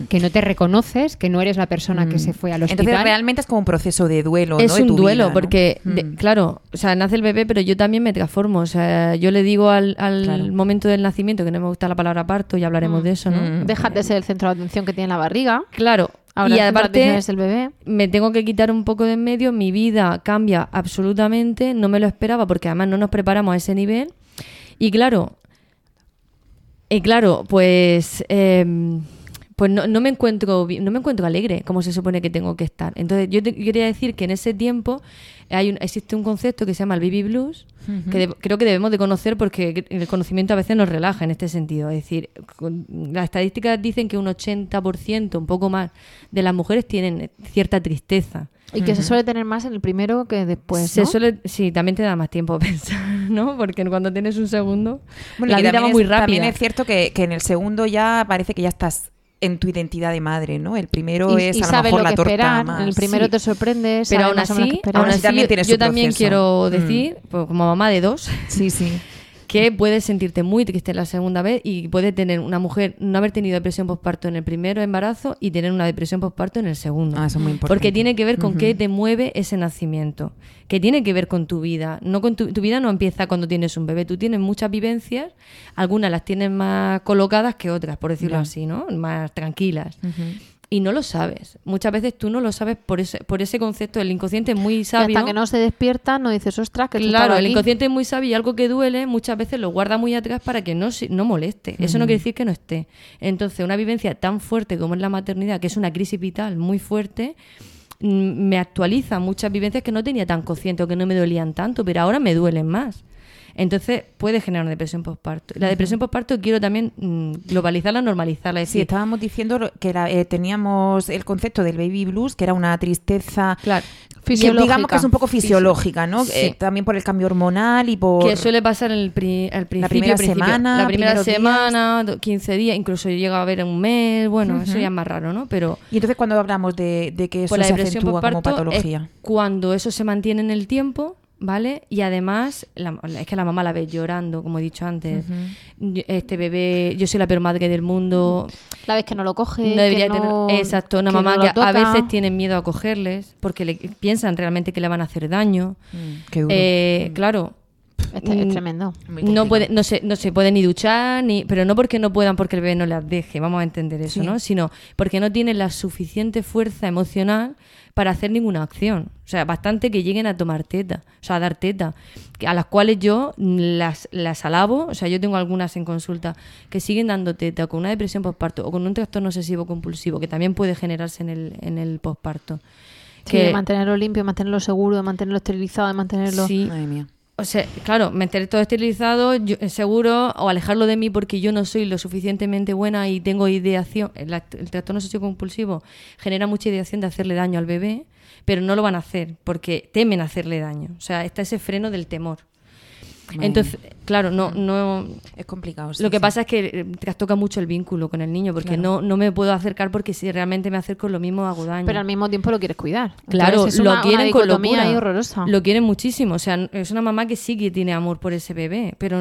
que no te reconoces, que no eres la persona que se fue al hospital. Entonces realmente es como un proceso de duelo, es ¿no? de un tu duelo, vida, ¿no? porque, de- Mm. claro, o sea, nace el bebé, pero yo también me transformo. O sea, yo le digo al, al Claro. momento del nacimiento, que no me gusta la palabra parto, ya hablaremos Mm. de eso, ¿no? Mm. Dejas de ser el centro de atención que tiene la barriga. Claro. Ahora y aparte, el bebé. me tengo que quitar un poco de en medio, mi vida cambia absolutamente, no me lo esperaba porque además no nos preparamos a ese nivel. Y claro, y claro, pues em, pues no, no me encuentro no me encuentro alegre como se supone que tengo que estar. Entonces, yo te quería decir que en ese tiempo hay un- existe un concepto que se llama el baby blues, que de- creo que debemos de conocer porque el conocimiento a veces nos relaja en este sentido. Es decir, con- las estadísticas dicen que un 80%, un poco más, de las mujeres tienen cierta tristeza. Y que se suele tener más en el primero que después. Se ¿no? suele, sí, también te da más tiempo a <laughs> pensar, ¿no? Porque cuando tienes un segundo, Bueno, la vida va es- muy rápida. También es cierto que, que en el segundo ya parece que ya estás en tu identidad de madre, ¿no? El primero y, es y a lo mejor lo la que torta esperar. más. El primero Sí. te sorprendes. Pero aún así, aún así también tiene yo su también proceso. quiero Mm. decir, pues, como mamá de dos, Sí, sí. <laughs> que puedes sentirte muy triste la segunda vez y puede tener una mujer no haber tenido depresión postparto en el primero embarazo y tener una depresión postparto en el segundo. Ah, eso es muy importante. Porque tiene que ver con qué te mueve ese nacimiento, que tiene que ver con tu vida. No con tu, tu vida no empieza cuando tienes un bebé, tú tienes muchas vivencias, algunas las tienes más colocadas que otras, por decirlo así, ¿no? Más tranquilas. Y no lo sabes. Muchas veces tú no lo sabes por ese, por ese concepto. El inconsciente es muy Y sabio. hasta que no se despierta, no dices, ostras, que Claro, el aquí". inconsciente es muy sabio y algo que duele muchas veces lo guarda muy atrás para que no, no moleste. Eso no quiere decir que no esté. Entonces, una vivencia tan fuerte como es la maternidad, que es una crisis vital muy fuerte, mm, me actualiza muchas vivencias que no tenía tan consciente o que no me dolían tanto, pero ahora me duelen más. Entonces puede generar una depresión postparto. La depresión postparto quiero también mm, globalizarla, normalizarla. Es Sí, decir, estábamos diciendo que era, eh, teníamos el concepto del baby blues, que era una tristeza Claro. que Fisiológica. digamos que es un poco fisiológica, ¿no? Sí. Eh, también por el cambio hormonal y por... que suele pasar en el pri- al principio, primera principio. semana, la primera días. semana, do- 15 días, incluso llega a haber un mes, bueno, eso ya es más raro, ¿no? Pero Y entonces cuando hablamos de, de que eso pues la se acentúa como patología. es cuando eso se mantiene en el tiempo, ¿vale? Y además, la- es que la mamá la ve llorando, como he dicho antes. Este bebé, yo soy la peor madre del mundo. La vez que no lo coge, No debería que no- tener. Exacto, una que mamá no que a veces tienen miedo a cogerles porque le, piensan realmente que le van a hacer daño. Qué duro. Eh, claro. Es, es Mm, tremendo. No, puede, no, se, no se pueden ni duchar, ni, pero no porque no puedan porque el bebé no las deje, vamos a entender eso, Sí. ¿no? Sino porque no tienen la suficiente fuerza emocional para hacer ninguna acción. O sea, bastante que lleguen a tomar teta, o sea, a dar teta, que- a las cuales yo las, las alabo, o sea, yo tengo algunas en consulta que siguen dando teta con una depresión postparto o con un trastorno obsesivo compulsivo que también puede generarse en el, en el postparto. Sí, de mantenerlo limpio, de mantenerlo seguro, de mantenerlo esterilizado, de mantenerlo... Sí. Madre mía. O sea, claro, meter todo esterilizado, yo- eh, seguro, o alejarlo de mí porque yo no soy lo suficientemente buena y tengo ideación. El, el trastorno sociocompulsivo genera mucha ideación de hacerle daño al bebé, pero no lo van a hacer porque temen hacerle daño. O sea, está ese freno del temor. Entonces, claro, no, no. Es complicado. sí, Lo que sí. pasa es que eh, trastoca mucho el vínculo con el niño, porque Claro. no, no me puedo acercar porque si realmente me acerco lo mismo hago daño. Pero al mismo tiempo lo quieres cuidar. Claro, Entonces es lo una- una quieren con dicotomía locura. horrorosa. Lo quieren muchísimo. O sea, es una mamá que sí que tiene amor por ese bebé, pero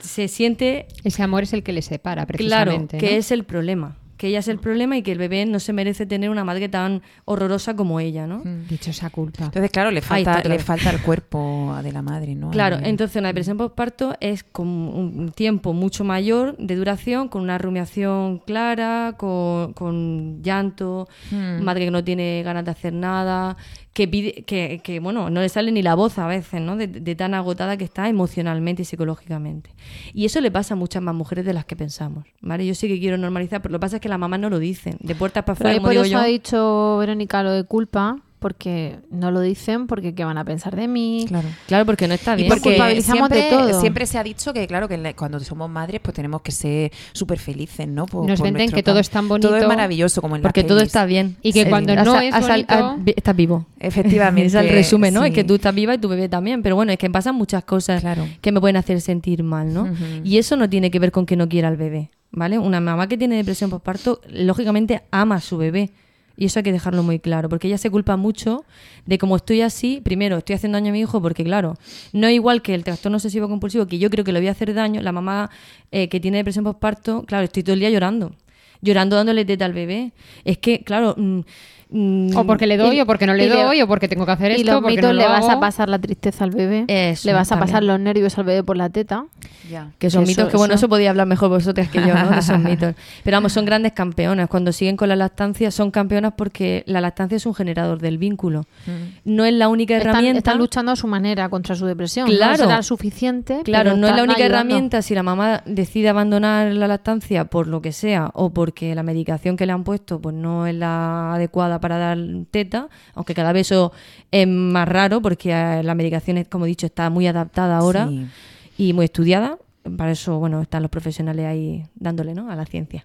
se siente Ese amor es el que le separa, claro precisamente. que ¿no? es el problema. Que ella es el problema y que el bebé no se merece tener una madre tan horrorosa como ella, ¿no? Dicho esa culpa. Entonces, claro, le falta, le falta el cuerpo de la madre, ¿no? Claro, entonces una depresión postparto es con un tiempo mucho mayor de duración, con una rumiación clara, con, con llanto, Hmm. madre que no tiene ganas de hacer nada, que pide, que, que, bueno, no le sale ni la voz a veces, ¿no? De, de tan agotada que está emocionalmente y psicológicamente. Y eso le pasa a muchas más mujeres de las que pensamos, ¿vale? Yo sí que quiero normalizar, pero lo que pasa es que las mamás no lo dicen, de puertas para afuera, como por digo eso yo. ha dicho Verónica lo de culpa, porque no lo dicen, porque qué van a pensar de mí. Claro. Claro, porque no está Y bien. porque culpabilizamos de siempre, todo. siempre se ha dicho que, claro, que la- cuando somos madres, pues tenemos que ser súper felices, ¿no? Por- Nos por venden que todo es tan Todo es bonito. maravilloso, como en Porque todo pelis. está bien. Y que Sí. cuando no es bonito- vi- estás vivo. Efectivamente. <laughs> es el resumen, ¿no? sí. Es que tú estás viva y tu bebé también. Pero bueno, es que pasan muchas cosas Claro. que me pueden hacer sentir mal, ¿no? Y eso no tiene que ver con que no quiera al bebé, ¿vale? Una mamá que tiene depresión postparto, lógicamente ama a su bebé. Y eso hay que dejarlo muy claro, porque ella se culpa mucho de cómo estoy así, primero, estoy haciendo daño a mi hijo, porque claro, no es igual que el trastorno obsesivo compulsivo, que yo creo que le voy a hacer daño, la mamá eh, que tiene depresión postparto, claro, estoy todo el día llorando, llorando dándole teta al bebé. Es que, claro... mm, mm, O porque le doy, Y- o porque no le y le- doy, o porque tengo que hacer y esto, los porque mitos no le lo vas a pasar la tristeza al bebé, Eso, le vas a pasar también. los nervios al bebé por la teta. Ya. Que son Que mitos eso- que, bueno, eso- eso podía hablar mejor vosotras que yo, ¿no? De esos <laughs> mitos. Pero vamos, son grandes campeonas. Cuando siguen con la lactancia, son campeonas porque la lactancia es un generador del vínculo. No es la única Están, herramienta. están luchando a su manera contra su depresión. Claro. No será suficiente. Claro, no es la única ayudando. herramienta si la mamá decide abandonar la lactancia por lo que sea o porque la medicación que le han puesto pues no es la adecuada para dar teta, aunque cada vez eso es más raro porque eh, la medicación, es, como he dicho, está muy adaptada ahora Sí. y muy estudiada. Para eso, bueno, están los profesionales ahí dándole, ¿no? A la ciencia.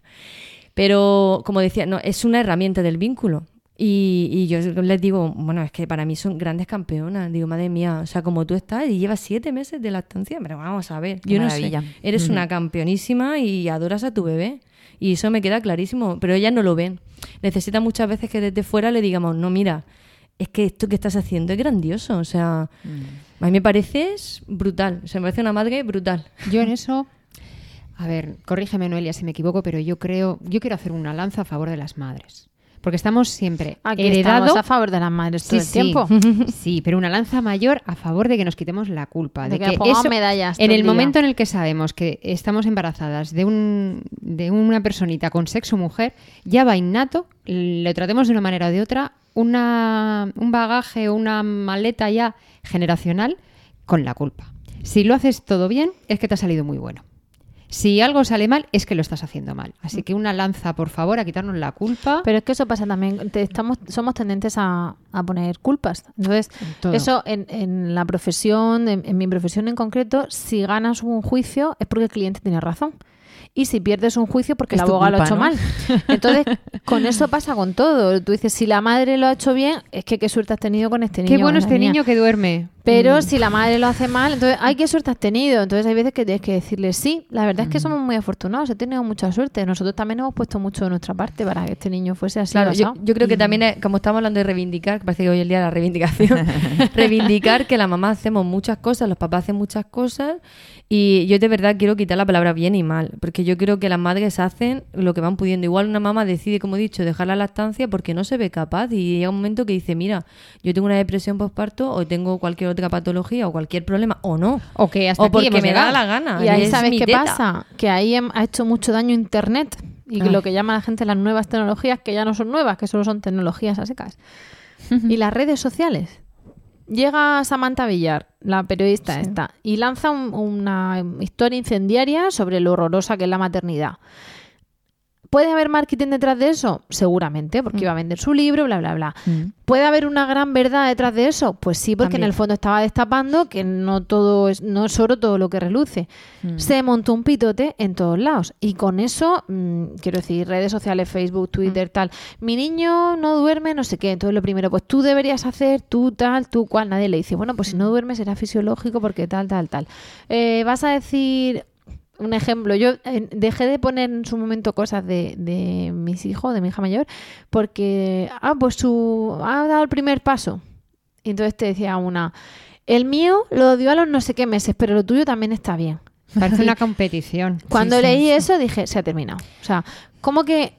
Pero, como decía, no, es una herramienta del vínculo. Y, y yo les digo, bueno, es que para mí son grandes campeonas. Digo, madre mía, o sea, como tú estás y llevas siete meses de lactancia, pero vamos a ver, Qué yo no sé, eres una campeonísima y adoras a tu bebé. Y eso me queda clarísimo, pero ellas no lo ven. Necesitan muchas veces que desde fuera le digamos, no, mira, es que esto que estás haciendo es grandioso. O sea, Mm. a mí me parece es brutal. O sea, me parece una madre brutal. Yo en eso, a ver, corrígeme Noelia si me equivoco, pero yo creo, yo quiero hacer una lanza a favor de las madres. Porque estamos siempre Aquí heredado estamos a favor de las madres todo el tiempo. <laughs> Sí, pero una lanza mayor a favor de que nos quitemos la culpa. De De, que que eso- medallas en el día. momento en el que sabemos que estamos embarazadas de, un, de una personita con sexo mujer, ya va innato, lo tratemos de una manera o de otra, una, un bagaje o una maleta ya generacional con la culpa. Si lo haces todo bien, es que te ha salido muy bueno. Si algo sale mal, es que lo estás haciendo mal. Así que una lanza, por favor, a quitarnos la culpa. Pero es que eso pasa también. te- estamos, somos tendentes a, a poner culpas. Entonces, eso en, en la profesión, en, en mi profesión en concreto, si ganas un juicio es porque el cliente tiene razón. Y si pierdes un juicio porque Es el tu abogado lo ha hecho ¿no? mal. <laughs> Entonces, con eso pasa con todo. Tú dices, si la madre lo ha hecho bien, es que qué suerte has tenido con este niño. Qué bueno este niño que duerme. Pero Mm. si la madre lo hace mal, entonces, ay, qué suerte has tenido. Entonces hay veces que tienes que decirle, sí, la verdad es que somos muy afortunados, he tenido mucha suerte. Nosotros también hemos puesto mucho de nuestra parte para que este niño fuese así. Claro, yo, yo creo que también, es- como estamos hablando de reivindicar, que parece que hoy el día de la reivindicación, <laughs> reivindicar que la mamá hacemos muchas cosas, los papás hacen muchas cosas, y yo de verdad quiero quitar la palabra bien y mal, porque yo creo que las madres hacen lo que van pudiendo. Igual una mamá decide, como he dicho, dejar la lactancia porque no se ve capaz, y llega un momento que dice, mira, yo tengo una depresión postparto, o tengo cualquier otra patología, o cualquier problema, o no. O que hasta o porque hemos me da la gana. Y ahí es sabes qué teta. pasa, que ahí hem- ha hecho mucho daño Internet y Ay. lo que llama la gente las nuevas tecnologías, que ya no son nuevas, que solo son tecnologías a secas. y las redes sociales. Llega Samantha Villar, la periodista esta, y lanza un- una historia incendiaria sobre lo horrorosa que es la maternidad. ¿Puede haber marketing detrás de eso? Seguramente, porque iba a vender su libro, bla, bla, bla. ¿Puede haber una gran verdad detrás de eso? Pues sí, porque en el fondo estaba destapando que no todo es, no es oro todo lo que reluce. Se montó un pitote en todos lados. Y con eso, mm, quiero decir, redes sociales, Facebook, Twitter, tal. Mi niño no duerme, no sé qué. Entonces lo primero, pues tú deberías hacer, tú tal, tú cual. Nadie le dice, bueno, pues si no duermes será fisiológico porque tal, tal, tal. Eh, vas a decir, un ejemplo, yo eh, dejé de poner en su momento cosas de, de mis hijos, de mi hija mayor, porque, ah, pues su, ha dado el primer paso. Y entonces te decía una, el mío lo dio a los no sé qué meses, pero lo tuyo también está bien. <laughs> Parece una competición. Cuando sí, leí sí. eso dije, se ha terminado. O sea, como que...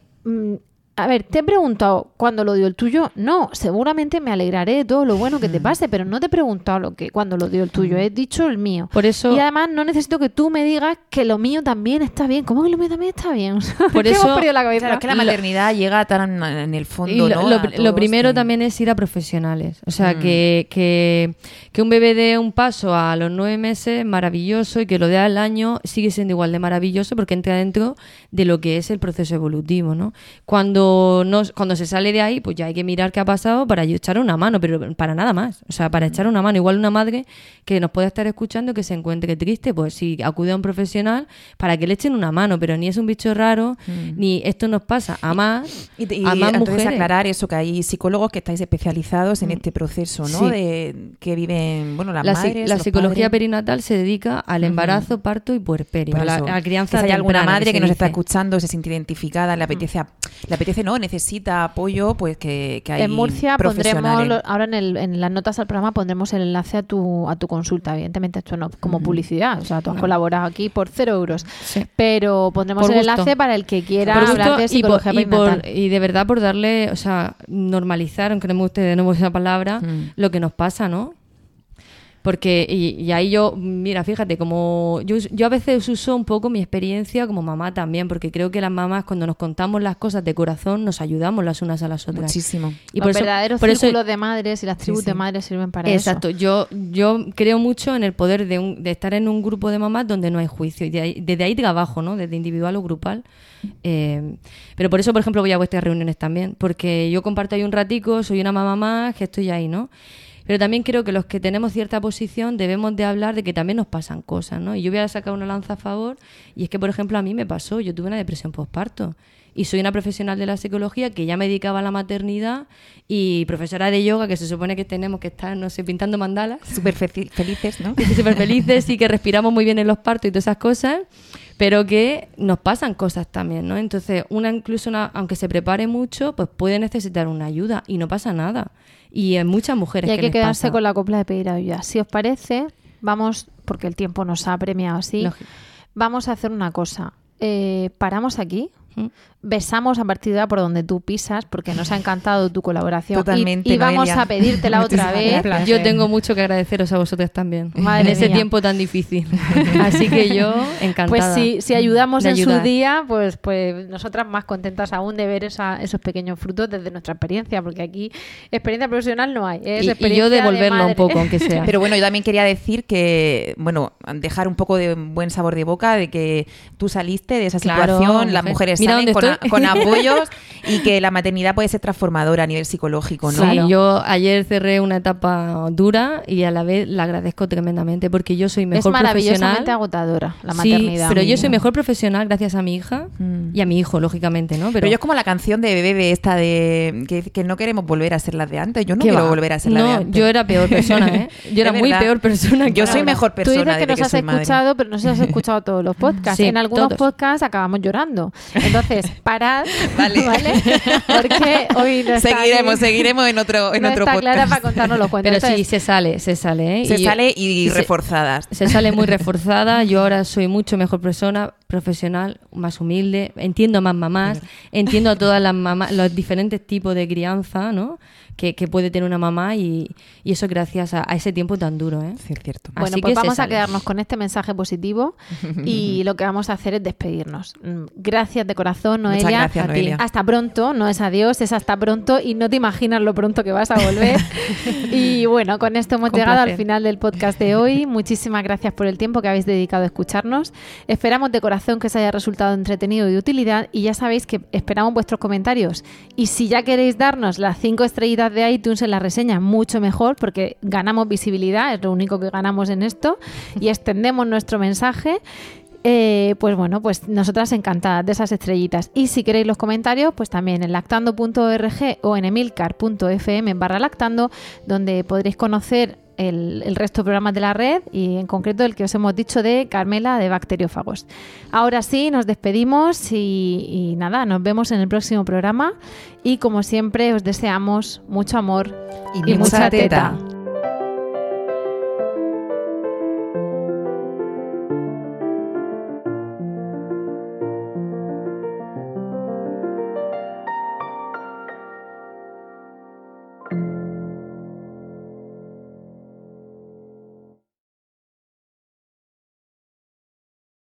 mm, a ver, te he preguntado cuándo lo dio el tuyo. No, seguramente me alegraré de todo lo bueno que te pase, pero no te he preguntado lo que cuándo lo dio el tuyo. He dicho el mío. Por eso- Y además no necesito que tú me digas que lo mío también está bien. ¿Cómo que lo mío también está bien? <laughs> Por ¿qué eso- hemos perdido la cabeza? Claro, es que la maternidad llega tan en el fondo, Y lo, ¿no? lo- lo primero que- también es ir a profesionales. O sea, Mm. que, que, que un bebé dé un paso a los nueve meses, maravilloso, y que lo dé al año, sigue siendo igual de maravilloso porque entra dentro de lo que es el proceso evolutivo, ¿no? Cuando, no, cuando se sale de ahí, pues ya hay que mirar qué ha pasado para echar una mano, pero para nada más. O sea, para echar una mano. Igual una madre que nos puede estar escuchando que se encuentre triste, pues si acude a un profesional para que le echen una mano, pero ni es un bicho raro, ni esto nos pasa a más, Y, y a más entonces mujeres. aclarar eso, que hay psicólogos que estáis especializados en este proceso, ¿no? Sí. De que viven, bueno, las la, madres, la los psicología padres. perinatal se dedica al embarazo, parto y puerperio, a la, a crianza si hay alguna madre que, nos está dice. Mm. escuchando, se siente identificada, le apetece, le apetece no, necesita apoyo, pues que, que hay en Murcia pondremos, ahora en, el- en las notas al programa pondremos el enlace a tu, a tu consulta. Evidentemente esto no como publicidad, o sea, tú has colaborado aquí por cero euros. Pero pondremos Por el gusto. enlace para el que quiera hablar de y, psicología por, y, por- perinatal. y de verdad por darle, o sea, normalizar, aunque no me guste de nuevo esa palabra, Mm. lo que nos pasa, ¿no? Porque, y, y ahí yo, mira, fíjate, como yo, yo a veces uso un poco mi experiencia como mamá también, porque creo que las mamás cuando nos contamos las cosas de corazón nos ayudamos las unas a las otras. Muchísimo. Y Los por eso, verdaderos por eso- círculos de madres y las tribus de madres sirven para Exacto, eso. yo, yo creo mucho en el poder de, un- de estar en un grupo de mamás donde no hay juicio. Y de ahí- desde ahí trabajo, ¿no? Desde individual o grupal. Eh, pero por eso, por ejemplo, voy a vuestras reuniones también. Porque yo comparto ahí un ratico, soy una mamá más, que estoy ahí, ¿no? Pero también creo que los que tenemos cierta posición debemos de hablar de que también nos pasan cosas, ¿no? Y yo voy a sacar una lanza a favor. Y es que, por ejemplo, a mí me pasó. Yo tuve una depresión postparto. Y soy una profesional de la psicología que ya me dedicaba a la maternidad y profesora de yoga, que se supone que tenemos que estar, no sé, pintando mandalas. Súper fe- felices, ¿no? <laughs> Súper felices y que respiramos muy bien en los partos y todas esas cosas, pero que nos pasan cosas también, ¿no? Entonces, una incluso, una- aunque se prepare mucho, pues puede necesitar una ayuda y no pasa nada. Y en muchas mujeres Y hay que, quedarse pasa. con la copla de pedir ayuda. Si os parece, vamos, porque el tiempo nos ha premiado así, Lógico. vamos a hacer una cosa. Eh, paramos aquí. ¿Mm? Besamos a partir de ahora por donde tú pisas, porque nos ha encantado tu colaboración. Y- Totalmente, y, vamos Noelia. a pedírtela <laughs> otra vez. Yo tengo mucho que agradeceros a vosotros también Madre en ese tiempo tan difícil. <laughs> Así que yo encantada. Pues si, si ayudamos en ayudar. su día, pues, pues nosotras más contentas aún de ver esa- esos pequeños frutos desde nuestra experiencia, porque aquí experiencia profesional no hay. Es Y- y experiencia yo devolverlo de un poco, aunque <laughs> sea. Pero bueno, yo también quería decir que, bueno, dejar un poco de buen sabor de boca de que tú saliste de esa Claro, situación, las mujer. mujeres Mira salen dónde con, a- estoy. con apoyos <laughs> y que la maternidad puede ser transformadora a nivel psicológico, ¿no? Sí, yo ayer cerré una etapa dura y a la vez la agradezco tremendamente porque yo soy Es mejor maravillosamente profesional. agotadora la Sí, maternidad. pero yo soy mejor profesional gracias a mi hija Mm. y a mi hijo, lógicamente, ¿no? Pero, yo es como la canción de Bebe esta de que, que no queremos volver a ser las de antes. Yo no ¿Qué quiero va? volver a ser la No, de antes. yo era peor persona, ¿eh? <laughs> Yo era Es muy peor persona que Yo soy ahora. mejor Tú persona dices que nos has madre. escuchado, pero no sé si has escuchado todos los podcasts. Sí, en algunos todos. podcasts acabamos llorando. <laughs> Entonces, parad, <laughs> ¿vale? Porque hoy no está Seguiremos, ahí- seguiremos en otro, en no otro está podcast. Clara para contarnos los cuentos. Pero sí, se sale, se sale, ¿eh? Se Y- sale y, se- reforzadas. Se sale muy reforzada. Yo ahora soy mucho mejor persona, profesional, más humilde. Entiendo más mamás. Entiendo a todas las mamás, <laughs> los diferentes tipos de crianza, ¿no? Que, que puede tener una mamá y, y eso gracias a, a ese tiempo tan duro, ¿eh? Sí, es cierto. Bueno, Así pues que vamos a quedarnos con este mensaje positivo y <laughs> lo que vamos a hacer es despedirnos. Mm, Gracias de corazón, Muchas Noelia. gracias, A ti. Noelia. Hasta pronto, no es adiós, es hasta pronto y no te imaginas lo pronto que vas a volver. <laughs> y bueno, con esto hemos Con llegado al final del podcast de hoy. Muchísimas gracias por el tiempo que habéis dedicado a escucharnos. Esperamos de corazón que os haya resultado entretenido y de utilidad y ya sabéis que esperamos vuestros comentarios. Y si ya queréis darnos las cinco estrellitas de iTunes en la reseña, mucho mejor porque ganamos visibilidad, es lo único que ganamos en esto y extendemos nuestro mensaje. Eh, pues bueno, pues nosotras encantadas de esas estrellitas. Y si queréis los comentarios, pues también en lactando.org o en emilcar.fm barra lactando, donde podréis conocer el, el resto de programas de la red y en concreto el que os hemos dicho de Carmela de Bacteriófagos. Ahora sí, nos despedimos y, y nada, nos vemos en el próximo programa y como siempre os deseamos mucho amor Y mucha teta. teta.